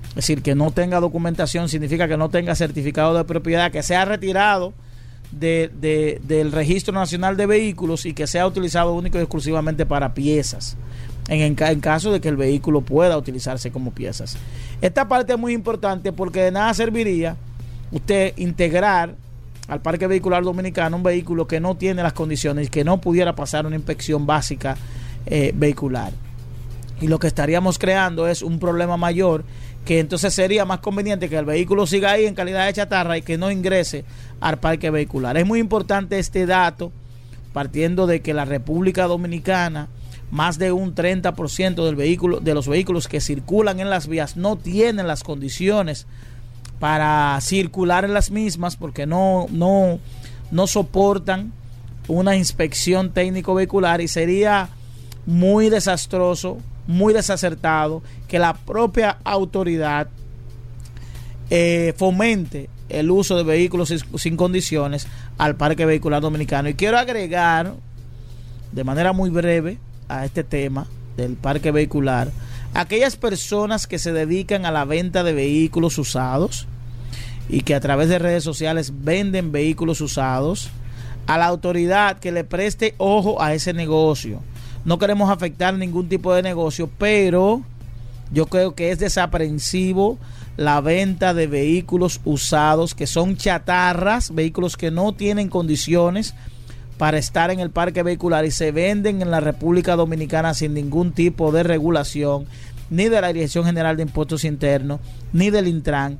Es decir, que no tenga documentación significa que no tenga certificado de propiedad, que sea retirado de- de- del Registro Nacional de Vehículos y que sea utilizado único y exclusivamente para piezas. En, en ca- en caso de que el vehículo pueda utilizarse como piezas. Esta parte es muy importante porque de nada serviría usted integrar al parque vehicular dominicano un vehículo que no tiene las condiciones, que no pudiera pasar una inspección básica eh, vehicular. Y lo que estaríamos creando es un problema mayor que entonces sería más conveniente que el vehículo siga ahí en calidad de chatarra y que no ingrese al parque vehicular. Es muy importante este dato, partiendo de que la República Dominicana, más de un 30% del vehículo, de los vehículos que circulan en las vías no tienen las condiciones para circular en las mismas porque no, no, no soportan una inspección técnico vehicular y sería muy desastroso, muy desacertado que la propia autoridad eh, fomente el uso de vehículos sin, sin condiciones al parque vehicular dominicano. Y quiero agregar de manera muy breve a este tema del parque vehicular aquellas personas que se dedican a la venta de vehículos usados y que a través de redes sociales venden vehículos usados, a la autoridad que le preste ojo a ese negocio. No queremos afectar ningún tipo de negocio, pero yo creo que es desaprensivo la venta de vehículos usados que son chatarras, vehículos que no tienen condiciones para estar en el parque vehicular y se venden en la República Dominicana sin ningún tipo de regulación, ni de la Dirección General de Impuestos Internos, ni del Intran,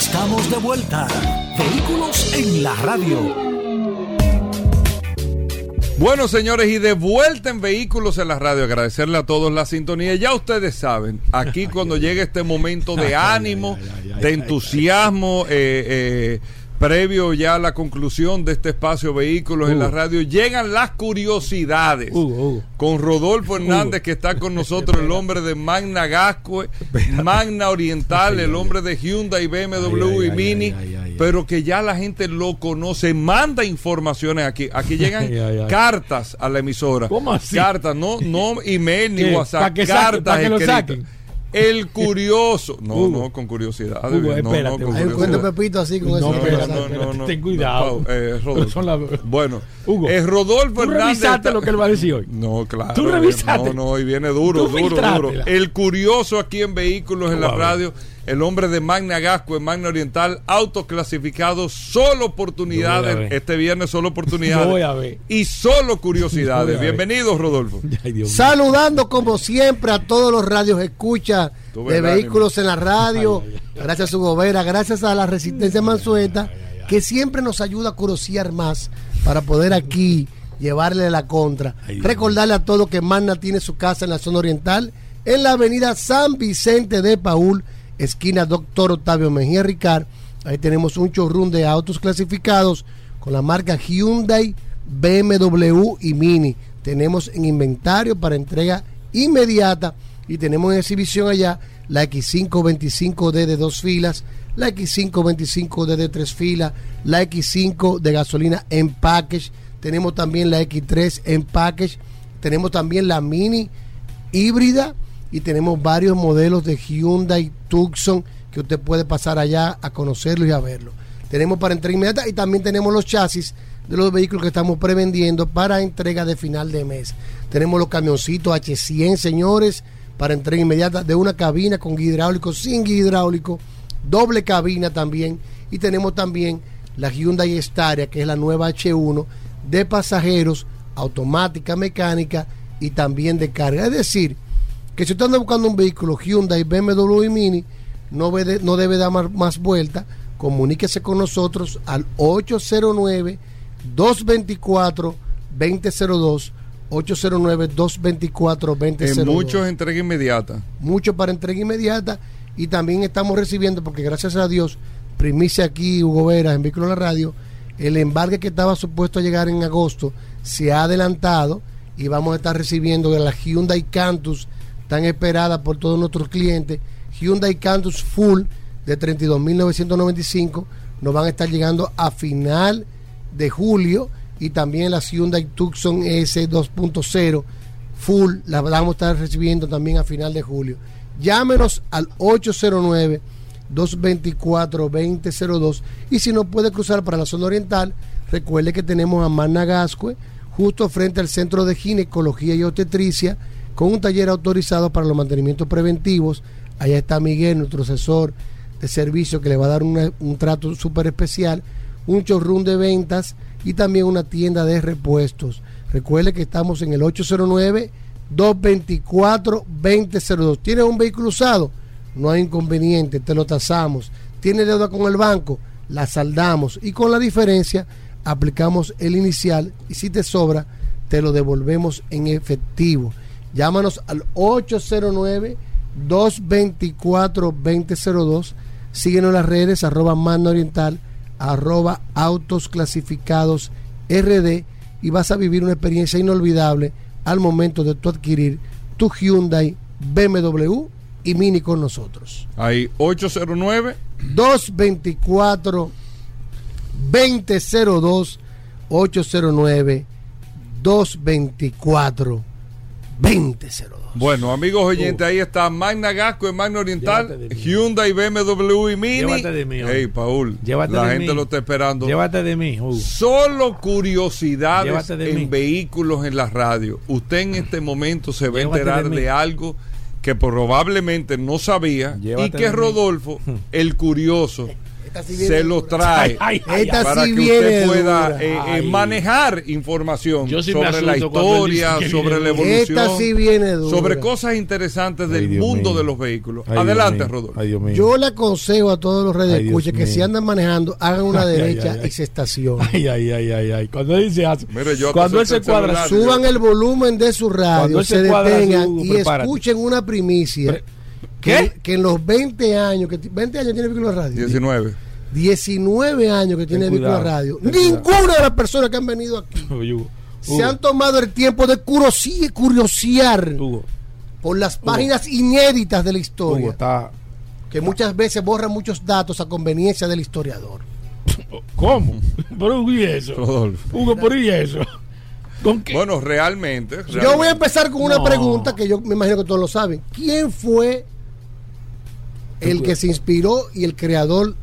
Estamos de vuelta. Vehículos en la radio. Bueno, señores, y de vuelta en Vehículos en la Radio, agradecerle a todos la sintonía. Ya ustedes saben, aquí cuando llega este momento de ánimo, de entusiasmo, eh, eh, previo ya a la conclusión de este espacio Vehículos en la Radio, llegan las curiosidades. Con Rodolfo Hernández, que está con nosotros, el hombre de Magna Gascue, Magna Oriental, el hombre de Hyundai, BMW y Mini, pero que ya la gente lo conoce, manda informaciones aquí. Aquí llegan cartas a la emisora. ¿Cómo así? Cartas, no, no email ni. WhatsApp, ¿Pa' que saque- cartas que escritas. El curioso. No, Hugo. no, con curiosidad. Hugo, no, no, espérate, con Hay un curiosidad. cuento Pepito así con No, eso. espérate, no, espérate, no, ten no, cuidado. Pau, eh, Rodolfo. Son las- Bueno, Hugo, es Rodolfo ¿tú Hernández. revisaste está- lo que él va a decir hoy? No, claro. ¿Tú eh, revisaste? No, no, hoy viene duro, ¿Tú duro, duro. El curioso aquí en Vehículos en la radio, el hombre de Magna Gasco en Magna Oriental, autoclasificado, solo oportunidades. Este viernes solo oportunidades. Voy a ver. Y solo curiosidades. a ver. Bienvenido, Rodolfo. Ay, Dios mío. Saludando como siempre a todos los radios escucha de vehículos en la radio. Gracias a su gobera, gracias a la Resistencia Mansueta, que siempre nos ayuda a curiosear más para poder aquí llevarle la contra. Recordarle a todos que Magna tiene su casa en la zona oriental, en la avenida San Vicente de Paul, esquina Doctor Octavio Mejía Ricard. Ahí tenemos un showroom de autos clasificados con la marca Hyundai, BMW y Mini. Tenemos en inventario para entrega inmediata y tenemos en exhibición allá la X525D de dos filas, la X525D de tres filas, la X5 de gasolina en package, tenemos también la X3 en package, tenemos también la Mini híbrida y tenemos varios modelos de Hyundai Tucson que usted puede pasar allá a conocerlo y a verlo. Tenemos para entrega inmediata y también tenemos los chasis de los vehículos que estamos prevendiendo para entrega de final de mes. Tenemos los camioncitos H100, señores, para entrega inmediata de una cabina con guía hidráulico, sin hidráulico, doble cabina también. Y tenemos también la Hyundai Staria, que es la nueva H1 de pasajeros, automática, mecánica y también de carga. Es decir, que si usted anda buscando un vehículo Hyundai, BMW y Mini, no, ve de- no debe dar más, más vuelta comuníquese con nosotros al 809-224-2002. 809-224-2002. En muchos entrega inmediata. Mucho para entrega inmediata. Y también estamos recibiendo, porque gracias a Dios, primicia aquí, Hugo Vera, en Vehículo en la Radio, el embarque que estaba supuesto a llegar en agosto se ha adelantado y vamos a estar recibiendo de la Hyundai Cantus tan esperada por todos nuestros clientes. Hyundai Cantus Full de 32.995 nos van a estar llegando a final de julio y también la Hyundai Tucson S 2.0 Full la vamos a estar recibiendo también a final de julio. Llámenos al 809 224-2002 y si no puede cruzar para la zona oriental, recuerde que tenemos a Managascue justo frente al Centro de Ginecología y Obstetricia con un taller autorizado para los mantenimientos preventivos. Allá está Miguel, nuestro asesor de servicio que le va a dar un trato súper especial, un showroom de ventas y también una tienda de repuestos. Recuerde que estamos en el 809-224-2002. ¿Tiene un vehículo usado? No hay inconveniente, te lo tasamos. ¿Tiene deuda con el banco? La saldamos y con la diferencia aplicamos el inicial y si te sobra, te lo devolvemos en efectivo. Llámanos al 809-224-2002. Síguenos en las redes, arroba Manda Oriental, arroba Autos Clasificados RD y vas a vivir una experiencia inolvidable al momento de tu adquirir tu Hyundai, BMW y Mini con nosotros. Ahí, 809 224 2002 809 224 2002. Bueno, amigos oyentes, ahí está Magna Gasco en Magna Oriental, Hyundai, BMW y Mini. Llévate de mí. Hey, Paul, Llévate la de gente mí. lo está esperando. Llévate de mí, Hugo. Solo curiosidades de en mí. vehículos en la radio. Usted en este momento se va a enterar de algo que probablemente no sabía Llévate y que. Rodolfo, el curioso, sí se viene lo dura. trae Ay, ay, para esta sí que viene usted pueda eh, eh, Ay. manejar información sí sobre la historia, sobre la evolución, Esta sí viene sobre cosas interesantes del mundo mío. de los vehículos. Ay, Adelante. Rodolfo. Ay. Yo le aconsejo a todos los redes Ay, Dios escucha que mío. si andan manejando, hagan una Ay, ay, derecha ay, ay. y se estacionen. Ay, ay, ay, ay, ay. Cuando él dice hace- Mire, yo cuando él se cuadra. Suban el volumen de su radio, se se detengan y prepárate. escuchen una primicia. Pre- ¿Qué? que en los 20 años, que ti- 20 años tiene vehículo de radio. 19. 19 años que tiene Ten vehículo de cuidado, radio. ten Ninguna de las personas que han venido aquí Hugo, se han tomado el tiempo de curiosi- curiosear Hugo, por las páginas inéditas de la Hugo, historia, está. que muchas veces borran muchos datos a conveniencia del historiador. ¿Cómo? Pero Hugo, ¿y eso? Rodolfo. Hugo, ¿por y eso? ¿Con qué? Bueno, realmente, Yo voy a empezar con una No. pregunta que yo me imagino que todos lo saben. ¿Quién fue el que se inspiró y el creador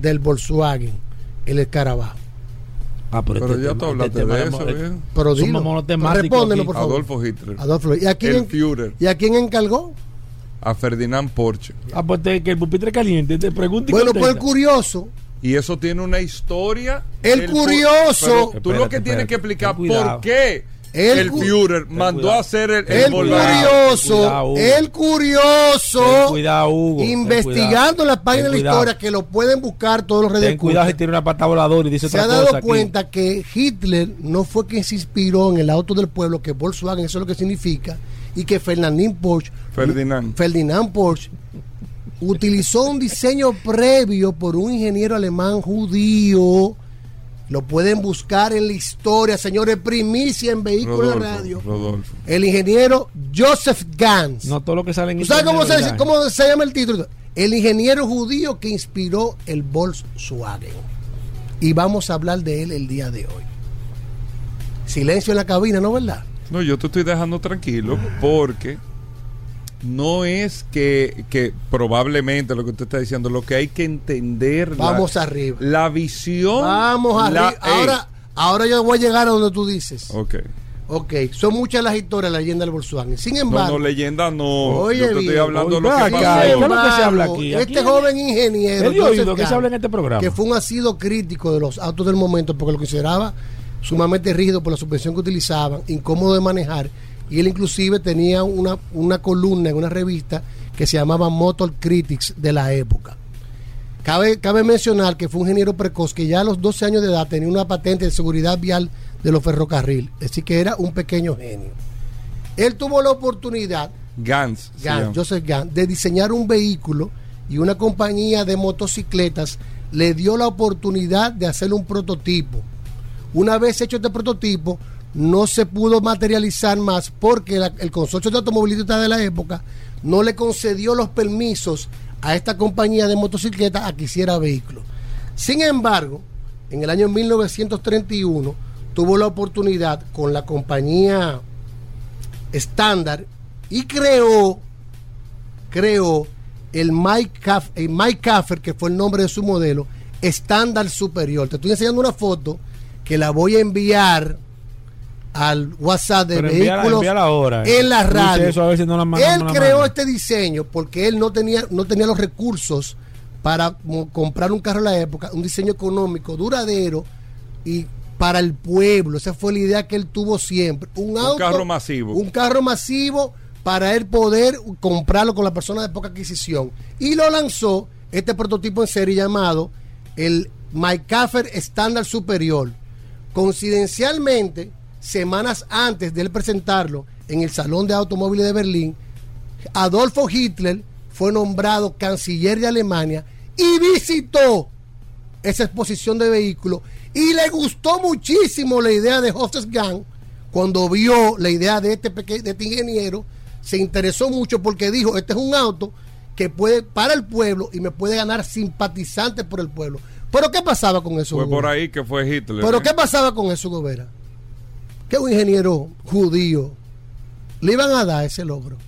del Volkswagen, el escarabajo? Ah, Pero este ya tema- tú hablaste este de tema- eso, bien. Pero dilo. Respóndelo, por favor. Adolfo Hitler. Adolfo. ¿Y a quién, El Führer. ¿Y a quién encargó? A Ferdinand Porsche. Ah, pues te- que el pupitre caliente, te pregunto y Bueno, pues el curioso. Y eso tiene una historia. El curioso. Pero tú lo que Espérate, tienes que explicar por qué El el, Führer mandó cuidado. a hacer el, El Volkswagen. curioso, Cuidado, el curioso, cuidado, Hugo. investigando las páginas de la historia que lo pueden buscar todos los redes Ten cuidado si tiene una pata voladora y dice se otra ha dado cosa aquí. cuenta que Hitler no fue quien se inspiró en el auto del pueblo, que Volkswagen, eso es lo que significa, y que Ferdinand Porsche, Ferdinand. Ferdinand Porsche utilizó un diseño previo por un ingeniero alemán judío. Lo pueden buscar en la historia, señores, primicia en vehículos de radio. Rodolfo. El ingeniero Joseph Gans. No todo lo que sale en ¿Tú sabes cómo se, cómo se llama el título? El ingeniero judío que inspiró el Volkswagen. Y vamos a hablar de él el día de hoy. Silencio en la cabina, ¿no verdad? No, yo te estoy dejando tranquilo porque no es que, que probablemente lo que usted está diciendo, lo que hay que entender. la- Vamos arriba. La visión. Vamos la- arriba. Ahora, ahora yo voy a llegar a donde tú dices. Ok. Ok, son muchas las historias, la leyenda del Volkswagen. Sin No, embargo, no, leyenda no. Oye, yo te estoy hablando de Oye, lo que acá, pasó. ¿qué es lo que se habla aquí? Este Aquí- joven ingeniero, He de oído que se habla en este programa. que fue un asido crítico de los autos del momento porque lo consideraba sumamente rígido por la suspensión que utilizaban, incómodo de manejar, y él inclusive tenía una, una columna en una revista que se llamaba Motor Critics de la época. Cabe, cabe mencionar que fue un ingeniero precoz que ya a los 12 años de edad tenía una patente de seguridad vial de los ferrocarriles. Así que era un pequeño genio. Él tuvo la oportunidad, Gans. Gans. Joseph Gans, de diseñar un vehículo y una compañía de motocicletas le dio la oportunidad de hacer un prototipo. Una vez hecho este prototipo, no se pudo materializar más porque el consorcio de automovilistas de la época no le concedió los permisos a esta compañía de motocicletas a que hiciera vehículos. Sin embargo, en el año 1931 tuvo la oportunidad con la compañía estándar y creó creó el Mike, el Mike Caffer, que fue el nombre de su modelo, estándar superior. Te estoy enseñando una foto que la voy a enviar al WhatsApp de Pero vehículos envíala ahora. en la radio. eso, a ver si no la manda, él la creó este diseño porque él no tenía, no tenía los recursos para comprar un carro en la época, un diseño económico, duradero y para el pueblo. Esa fue la idea que él tuvo siempre. Un, auto, carro masivo. Un carro masivo para él poder comprarlo con la persona de poca adquisición. Y lo lanzó este prototipo en serie llamado el MyCaffer Standard Superior. Coincidencialmente, semanas antes de él presentarlo en el Salón de Automóviles de Berlín, Adolfo Hitler fue nombrado canciller de Alemania y visitó esa exposición de vehículos y le gustó muchísimo la idea de Joseph Gang cuando vio la idea de este, peque- de este ingeniero se interesó mucho porque dijo este es un auto que puede para el pueblo y me puede ganar simpatizantes por el pueblo pero qué pasaba con eso Fue por ahí que fue Hitler. pero ¿eh? qué pasaba con eso Gobera que un ingeniero judío le iban a dar ese logro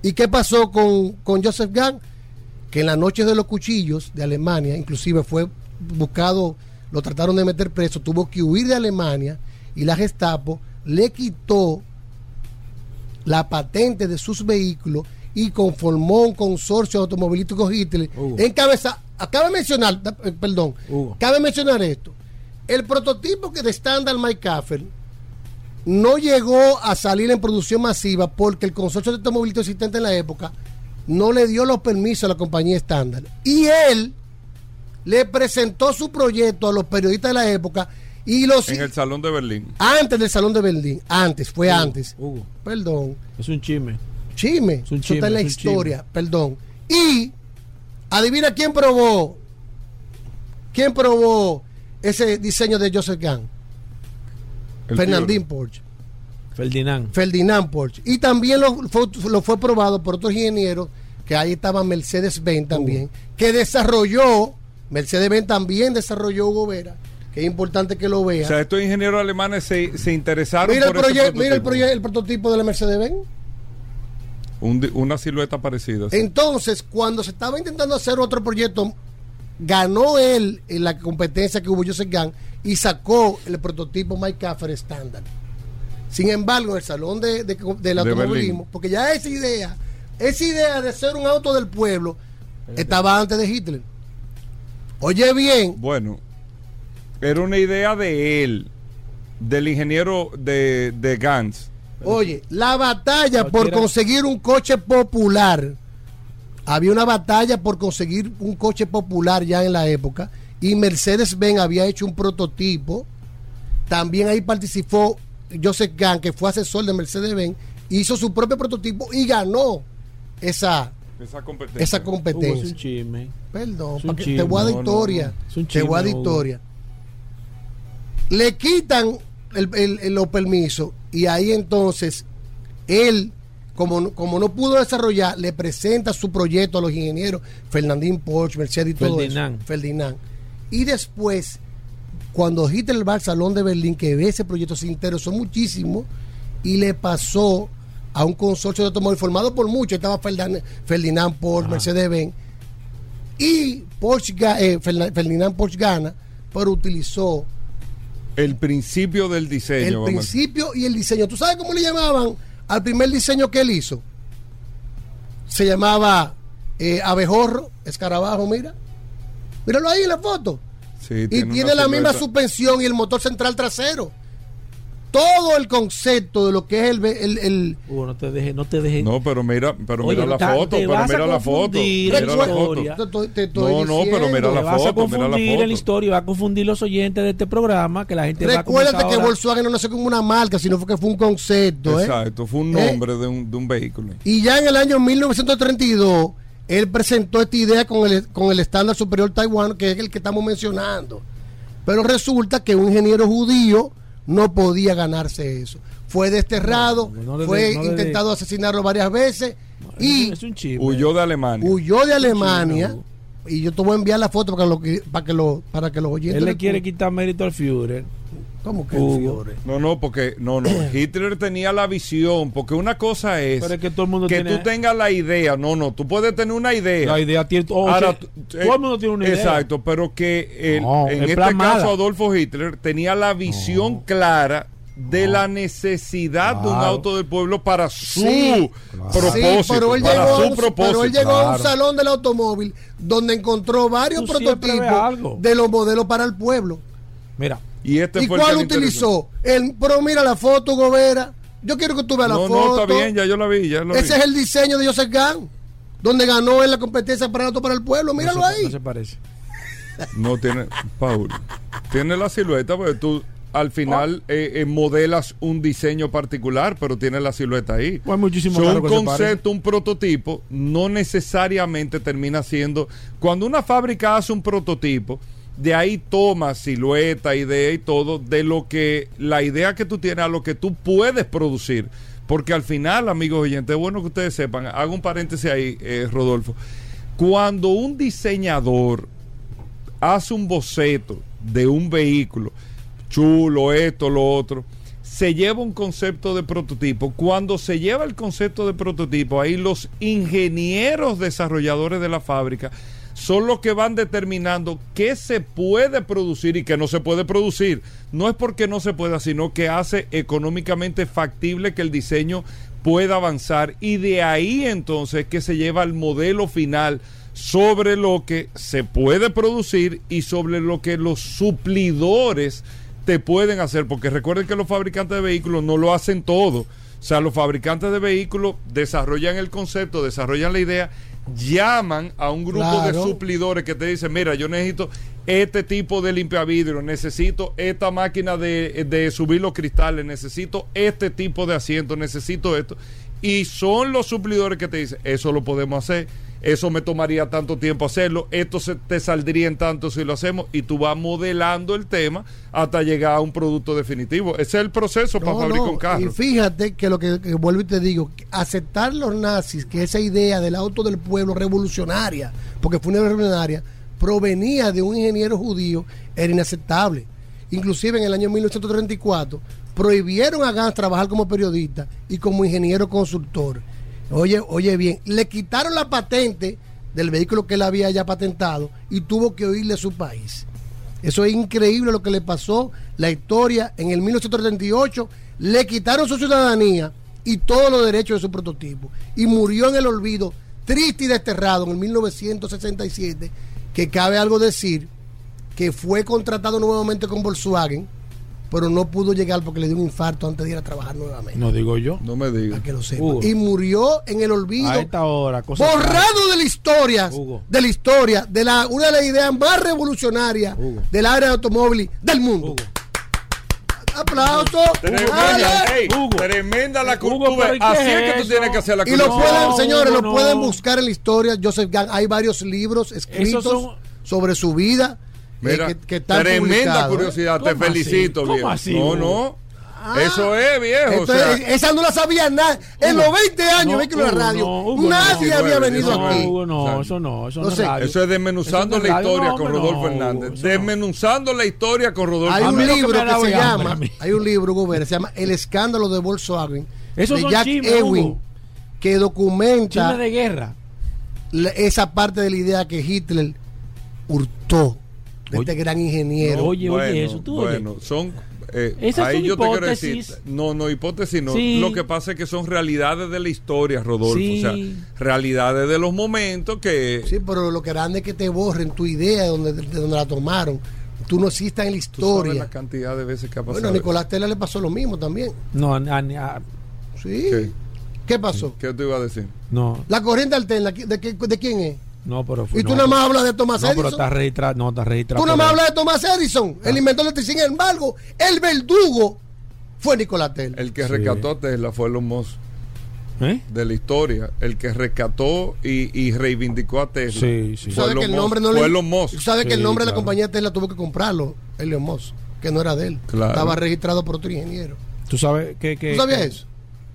y qué pasó con, con Joseph Gang que en la noche de los cuchillos de Alemania, inclusive fue buscado, lo trataron de meter preso, tuvo que huir de Alemania y la Gestapo le quitó la patente de sus vehículos y conformó un consorcio automovilístico Hitler. Encabeza, cabe mencionar, eh, perdón, cabe mencionar esto. El prototipo que de Standard Mike Caffer no llegó a salir en producción masiva porque el consorcio de automovilistas existente en la época no le dio los permisos a la compañía estándar. Y él le presentó su proyecto a los periodistas de la época y los En el Salón de Berlín. antes del Salón de Berlín, antes, fue Hugo, antes. Perdón. Es un chisme. Chisme. un Eso chisme, está en la es historia, perdón. Y adivina quién probó. ¿Quién probó ese diseño de Joseph Gang? El Fernandín Porsche. Ferdinand. Ferdinand Porsche. Y también lo fue, lo fue probado por otros ingenieros, que ahí estaba Mercedes-Benz también, que desarrolló, Mercedes-Benz también desarrolló Hugo Vera, que es importante que lo vea. O sea, estos ingenieros alemanes se, se interesaron mira el, por ese proye- mira el, proye- el prototipo de la Mercedes-Benz. Un una silueta parecida. sí. Entonces, cuando se estaba intentando hacer otro proyecto, ganó él en la competencia que hubo Joseph Gang y sacó el prototipo Mike Caffer estándar. Sin embargo, en el salón de, de- del De automovilismo, porque ya esa idea, esa idea de ser un auto del pueblo, estaba antes de Hitler. Oye bien, Bueno, era una idea de él, del ingeniero de, de Gantz. Oye, la batalla por conseguir un coche popular. Había una batalla por conseguir un coche popular ya en la época. Y Mercedes-Benz había hecho un prototipo. También ahí participó Joseph Gang, que fue asesor de Mercedes-Benz. Hizo su propio prototipo y ganó esa, Esa competencia. esa Hugo, competencia. es un chisme. Perdón, Es un chisme. te voy a dar No, no, historia. no. Es un Te voy a dar historia. Le quitan el- el- el- los permisos y ahí entonces él, como, no- como no pudo desarrollar, le presenta su proyecto a los ingenieros, Fernandín Porsche, Mercedes y todo Ferdinand. eso. Ferdinand. Y después, cuando Hitler va al Salón de Berlín, que ve ese proyecto, se interesó muchísimo y le pasó a un consorcio de automóviles formado por muchos. Estaba Ferdan- Ferdinand Porsche, Mercedes-Benz. Y Porsche, eh, Ferdinand Porsche gana, pero utilizó El principio del diseño. el principio y el diseño. ¿Tú sabes cómo le llamaban al primer diseño que él hizo? Se llamaba eh, abejorro, escarabajo, mira. Míralo ahí en la foto. Sí, Y tiene la misma suspensión y el motor central trasero. todo el concepto de lo que es el, el, el- Hugo, no te dejes, no te dejes. No, pero mira, pero Oye, mira la foto, pero mira la foto. Mira en la la foto. te te No, no, pero mira diciendo. la Te vas a foto, mira la confundir en foto. la historia, va a confundir los oyentes de este programa, que la gente va a Recuérdate que ahora- Volkswagen no nació como una marca, sino fue que fue un concepto. ¿eh? Exacto, fue un ¿Eh? nombre de, un, de un vehículo. Y ya en el año 1932, él presentó esta idea con el, con el estándar superior taiwano, que es el que estamos mencionando. Pero resulta que un ingeniero judío no podía ganarse eso. Fue desterrado, no fue no intentado asesinarlo varias veces y Es un chisme. Huyó de Alemania. huyó de Alemania. Y yo te voy a enviar la foto para que, lo, para que, lo, para que los oyentes. Él le quiere quitar mérito al Führer. ¿Cómo que. Fiore? No, no, porque no, no. Hitler tenía la visión, porque una cosa es, Pero es que todo el mundo que tiene- tú tengas la idea. No, no, tú puedes tener una idea. La idea tiene. oh, Ahora, todo el mundo tiene una idea. Exacto, pero que el- No, en el este caso mala. Adolfo Hitler tenía la visión clara de la necesidad de un auto del pueblo para su Sí. propósito, Sí, pero él, para llegó, a su un- propósito. pero él llegó a un salón del automóvil donde encontró varios Tú prototipos de los modelos para el pueblo. Mira, y este ¿Y fue cuál utilizó? El, pero mira la foto, Gobera. Yo quiero que tú veas la No, foto. no, está bien, ya yo la vi, ya lo Ese vi. es el diseño de Joseph Gang, donde ganó en la competencia para el auto para el pueblo. Míralo no se, ahí. no se parece. No tiene, Paul, tiene la silueta, porque tú al final Ah. eh, eh, modelas un diseño particular, pero tiene la silueta ahí. Pues muchísimo So, un concepto, un prototipo, no necesariamente termina siendo. Cuando una fábrica hace un prototipo, de ahí toma silueta, idea y todo, de lo que la idea que tú tienes a lo que tú puedes producir. Porque al final, amigos oyentes, es bueno que ustedes sepan, hago un paréntesis ahí, eh, Rodolfo. Cuando un diseñador hace un boceto de un vehículo, chulo, esto, lo otro, se lleva un concepto de prototipo. Cuando se lleva el concepto de prototipo, ahí los ingenieros desarrolladores de la fábrica son los que van determinando qué se puede producir y qué no se puede producir. No es porque no se pueda, sino que hace económicamente factible que el diseño pueda avanzar y de ahí entonces que se lleva el modelo final sobre lo que se puede producir y sobre lo que los suplidores te pueden hacer, porque recuerden que los fabricantes de vehículos no lo hacen todo. O sea, los fabricantes de vehículos desarrollan el concepto, desarrollan la idea, llaman a un grupo de suplidores que te dicen, mira, yo necesito este tipo de limpiavidrio, necesito esta máquina de, de subir los cristales, necesito este tipo de asiento, necesito esto. Y son los suplidores que te dicen, eso lo podemos hacer, eso me tomaría tanto tiempo hacerlo, esto se te saldría en tanto si lo hacemos, y tú vas modelando el tema hasta llegar a un producto definitivo. Ese es el proceso para fabricar no, un carro. Y fíjate que lo que, que vuelvo y te digo, aceptar los nazis que esa idea del auto del pueblo revolucionaria, porque fue una revolucionaria, provenía de un ingeniero judío, era inaceptable. Inclusive en el año 1934 prohibieron a Gans trabajar como periodista y como ingeniero consultor. Oye, oye bien, le quitaron la patente del vehículo que él había ya patentado y tuvo que oírle a su país. Eso es increíble lo que le pasó, la historia en el 1938, le quitaron su ciudadanía y todos los derechos de su prototipo y murió en el olvido, triste y desterrado en el 1967, que cabe algo decir, que fue contratado nuevamente con Volkswagen, pero no pudo llegar porque le dio un infarto antes de ir a trabajar nuevamente. No digo yo. No me digas. Que lo sepa. Hugo. Y murió en el olvido A esta hora, cosa borrado de la historia, Hugo. de la historia, de la una de las ideas más revolucionarias Hugo. del área de automóvil del mundo. Aplauso. Tremenda, la cultura. pero ¿y qué Así es es que tú tienes que hacer la Y lo pueden, No, señores, lo no. pueden buscar en la historia. Joseph Gang, hay varios libros escritos son- sobre su vida Mira, que, que están tremenda ¿eh? curiosidad, te ¿Cómo así? felicito, ¿Cómo viejo. así, no, no. Eso es, viejo. o sea, esa no la sabía nadie. En los 20 años No, Hugo, radio, no, Hugo, nadie no. había 19, venido No, aquí. Hugo, no, eso no, eso No no es eso es desmenuzando Eso la radio, historia no, con Rodolfo no, Hernández. Desmenuzando la historia con Rodolfo Hay un que libro que, se llama, hay un libro, Hugo Vera, se llama El escándalo de Volkswagen Esos de son Jack chismes, Ewing, Hugo. que documenta Chisme de guerra. la- esa parte de la idea que Hitler hurtó de Oye. este gran ingeniero. Oye, bueno, oye, eso tú bueno, son eh, Esas ahí son yo te quiero decir, no, no hipótesis, no. Sí. Lo que pasa es que son realidades de la historia, Rodolfo, Sí. o sea, realidades de los momentos que Sí, pero lo que grande es que te borren tu idea de donde, de donde la tomaron. tú no existas en la Tú sabes historia. la cantidad de veces que ha pasado. Bueno, a Nicolás Tela le pasó lo mismo también. No, a- a- a- Sí. ¿Qué? ¿Qué pasó? ¿Qué te iba a decir? no, La corriente alterna, ¿de, qué- de quién es? No, pero fue- Y tú no, nada más hablas de Thomas No, pero Edison. está registrado, no, está registrado. Tú nada por más hablas de Thomas Edison, el inventor de la electricidad. Sin embargo, el verdugo fue Nicolás Tesla. El que Sí. rescató a Tesla fue Elon Musk. ¿Eh? De la historia. El que rescató y, y reivindicó a Tesla. Sí, sí. Fue que Elon el nombre Musk. no Fue le, Elon Musk. tú sabes que el Sí, nombre de la claro. compañía Tesla tuvo que comprarlo, Elon Musk, que no era de él. Claro. Estaba registrado por otro ingeniero. Tú sabes que. que ¿Tú sabías que- eso?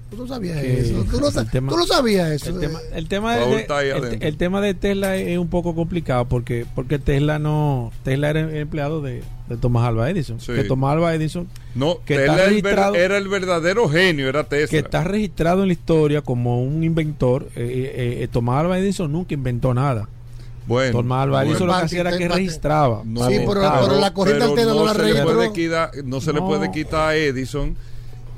Tú no sabías que eso. Tú no, el sa- tema- tú no sabías eso. El tema, el tema de- el, tema de Tesla es un poco complicado porque porque Tesla no Tesla era empleado de, de Thomas Alva Edison Sí. que Thomas Alva Edison No, que Tesla está era el, ver- registrado- era el verdadero genio, era Tesla. que está registrado en la historia como un inventor eh, eh, eh, Thomas Alva Edison nunca inventó nada Bueno, Thomas Alva bueno. Edison lo que hacía era que registraba No, Sí, pero- la corriente pero alterna no la se le registró. puede quitar, no se le No. puede quitar a Edison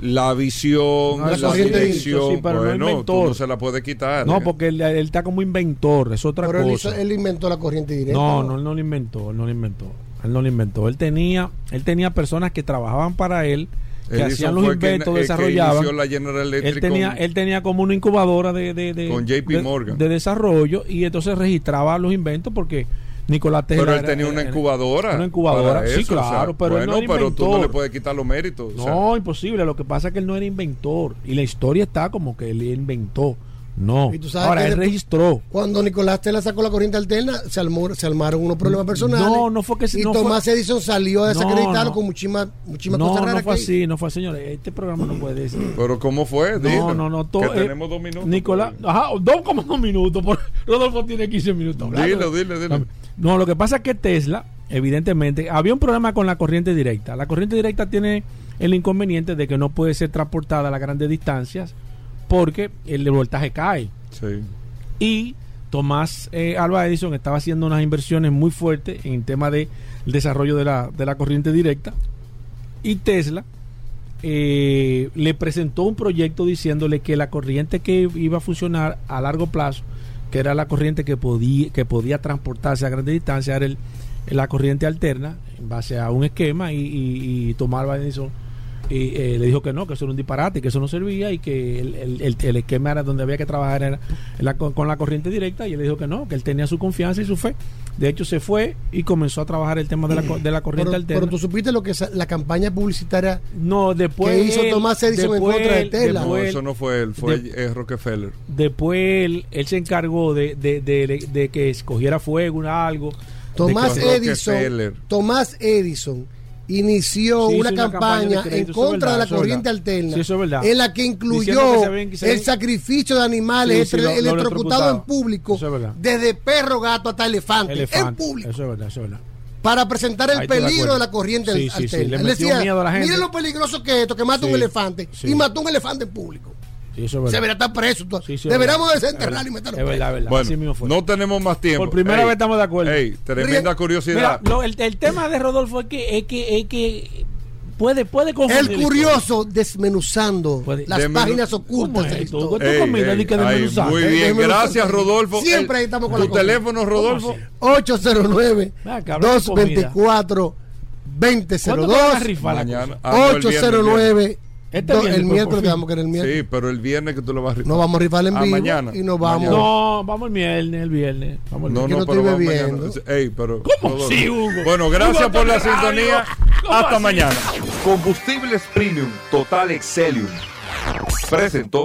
la visión, No, la, la corriente dirección. sí, pero no bueno, tú inventor. no se la puede quitar. no porque él, él está como inventor es otra Pero él, cosa hizo- él inventó la corriente directa. No, no, él no lo inventó, él no lo inventó. Él no lo inventó. Él tenía, él tenía personas que trabajaban para él, que Edison hacían los que- inventos, que desarrollaban. inició la General Electric él tenía, con- él tenía como una incubadora de, de, de- Con JP de- Morgan. de desarrollo y entonces registraba los inventos porque Nicolás Tesla Pero él era- tenía una incubadora. Una incubadora, sí, eso, o sea, claro, pero él no era pero tú no inventor. le puedes quitar los méritos. o sea, No, imposible. Lo que pasa es que él no era inventor y la historia está como que él inventó. No. Y tú sabes Ahora él después- registró. Cuando Nicolás Tesla sacó la corriente alterna, se, armó- se armaron unos problemas personales. No, no fue que Y no Tomás fue- Edison salió a No, desacreditarlo no. con muchísimas muchísimas No, cosas no raras fue que así, no fue señores. Este programa no puede decir. Pero ¿cómo fue? No, no, no. Que todo, eh, tenemos dos minutos. Nicolás, ajá, dos como dos minutos. por- Rodolfo tiene 15 minutos. Dilo, dilo, dilo. No, lo que pasa es que Tesla, evidentemente, había un problema con la corriente directa. La corriente directa tiene el inconveniente de que no puede ser transportada a las grandes distancias porque el voltaje cae. Sí. Y Tomás eh, Alva Edison estaba haciendo unas inversiones muy fuertes en el tema del desarrollo de la, de la corriente directa. Y Tesla eh, le presentó un proyecto diciéndole que la corriente que iba a funcionar a largo plazo, que era la corriente que podía, que podía transportarse a grandes distancias, era el- la corriente alterna, en base a un esquema, y, y, y Tomás y, eh, le dijo que no, que eso era un disparate, que eso no servía y que el, el- el- esquema era donde había que trabajar era con la corriente directa y él le dijo que no, que él tenía su confianza y su fe. De hecho, se fue y comenzó a trabajar el tema de la, de la corriente pero, alterna. pero tú supiste lo que es la campaña publicitaria no, después que hizo él- Tomás Edison en después contra de él- Tesla. No, eso no fue él, fue de- eh, Rockefeller. Después él, él se encargó de, de, de- de que escogiera fuego, algo. Tomás Edison. Tomás Edison inició Sí, una, una campaña en contra verdad, de la corriente verdad. alterna Sí, es en la que incluyó que ven- el sacrificio de animales Sí, electrocutados en electrocutado. público es verdad. desde perro, gato hasta elefante, en público Eso es verdad, eso es verdad. para presentar el Ahí peligro de la corriente Sí, sí, sí, alterna. le Él metió decía, miedo a la gente. miren lo peligroso que es esto, que mata un elefante y mató un elefante en público. Sí, eso es Se verdad. debería estar preso. Sí, sí, Deberíamos verdad. desenterrarlo y Es meterlo verdad, es verdad. Así mismo Bueno, fue. no tenemos más tiempo. Por primera Ey, vez estamos de acuerdo. ey, tremenda curiosidad. Mira, lo- el, el tema de Rodolfo es que, es que, es que puede, puede confundir El la curioso desmenuzando Puede- las Desmenu- páginas ocultas ¿Cómo de la es esto? Ey, ey, que ay, muy bien, gracias Rodolfo. Siempre El- estamos con la Tu comida. teléfono, Rodolfo. así? 809 Ven acá, habla de 224 ¿Cuándo te van a 2002 rifar la Mañana. cosa? Ah, no, el viernes, el viernes. 809 Este viernes, el pues, miércoles por que vamos a querer el miércoles. Sí, pero el viernes que tú lo vas a rifar. No vamos a rifar en Ah, vivo mañana. y nos vamos. Mañana. No, vamos el viernes, el viernes. Vamos el No, viernes. no, no pero estoy vamos bebiendo. Ey, pero. ¿Cómo Rodolfo. sí, Hugo? Bueno, gracias Hugo, por la radio. sintonía. ¿Cómo Hasta así? mañana. Combustibles Premium Total Excelium. Presentó.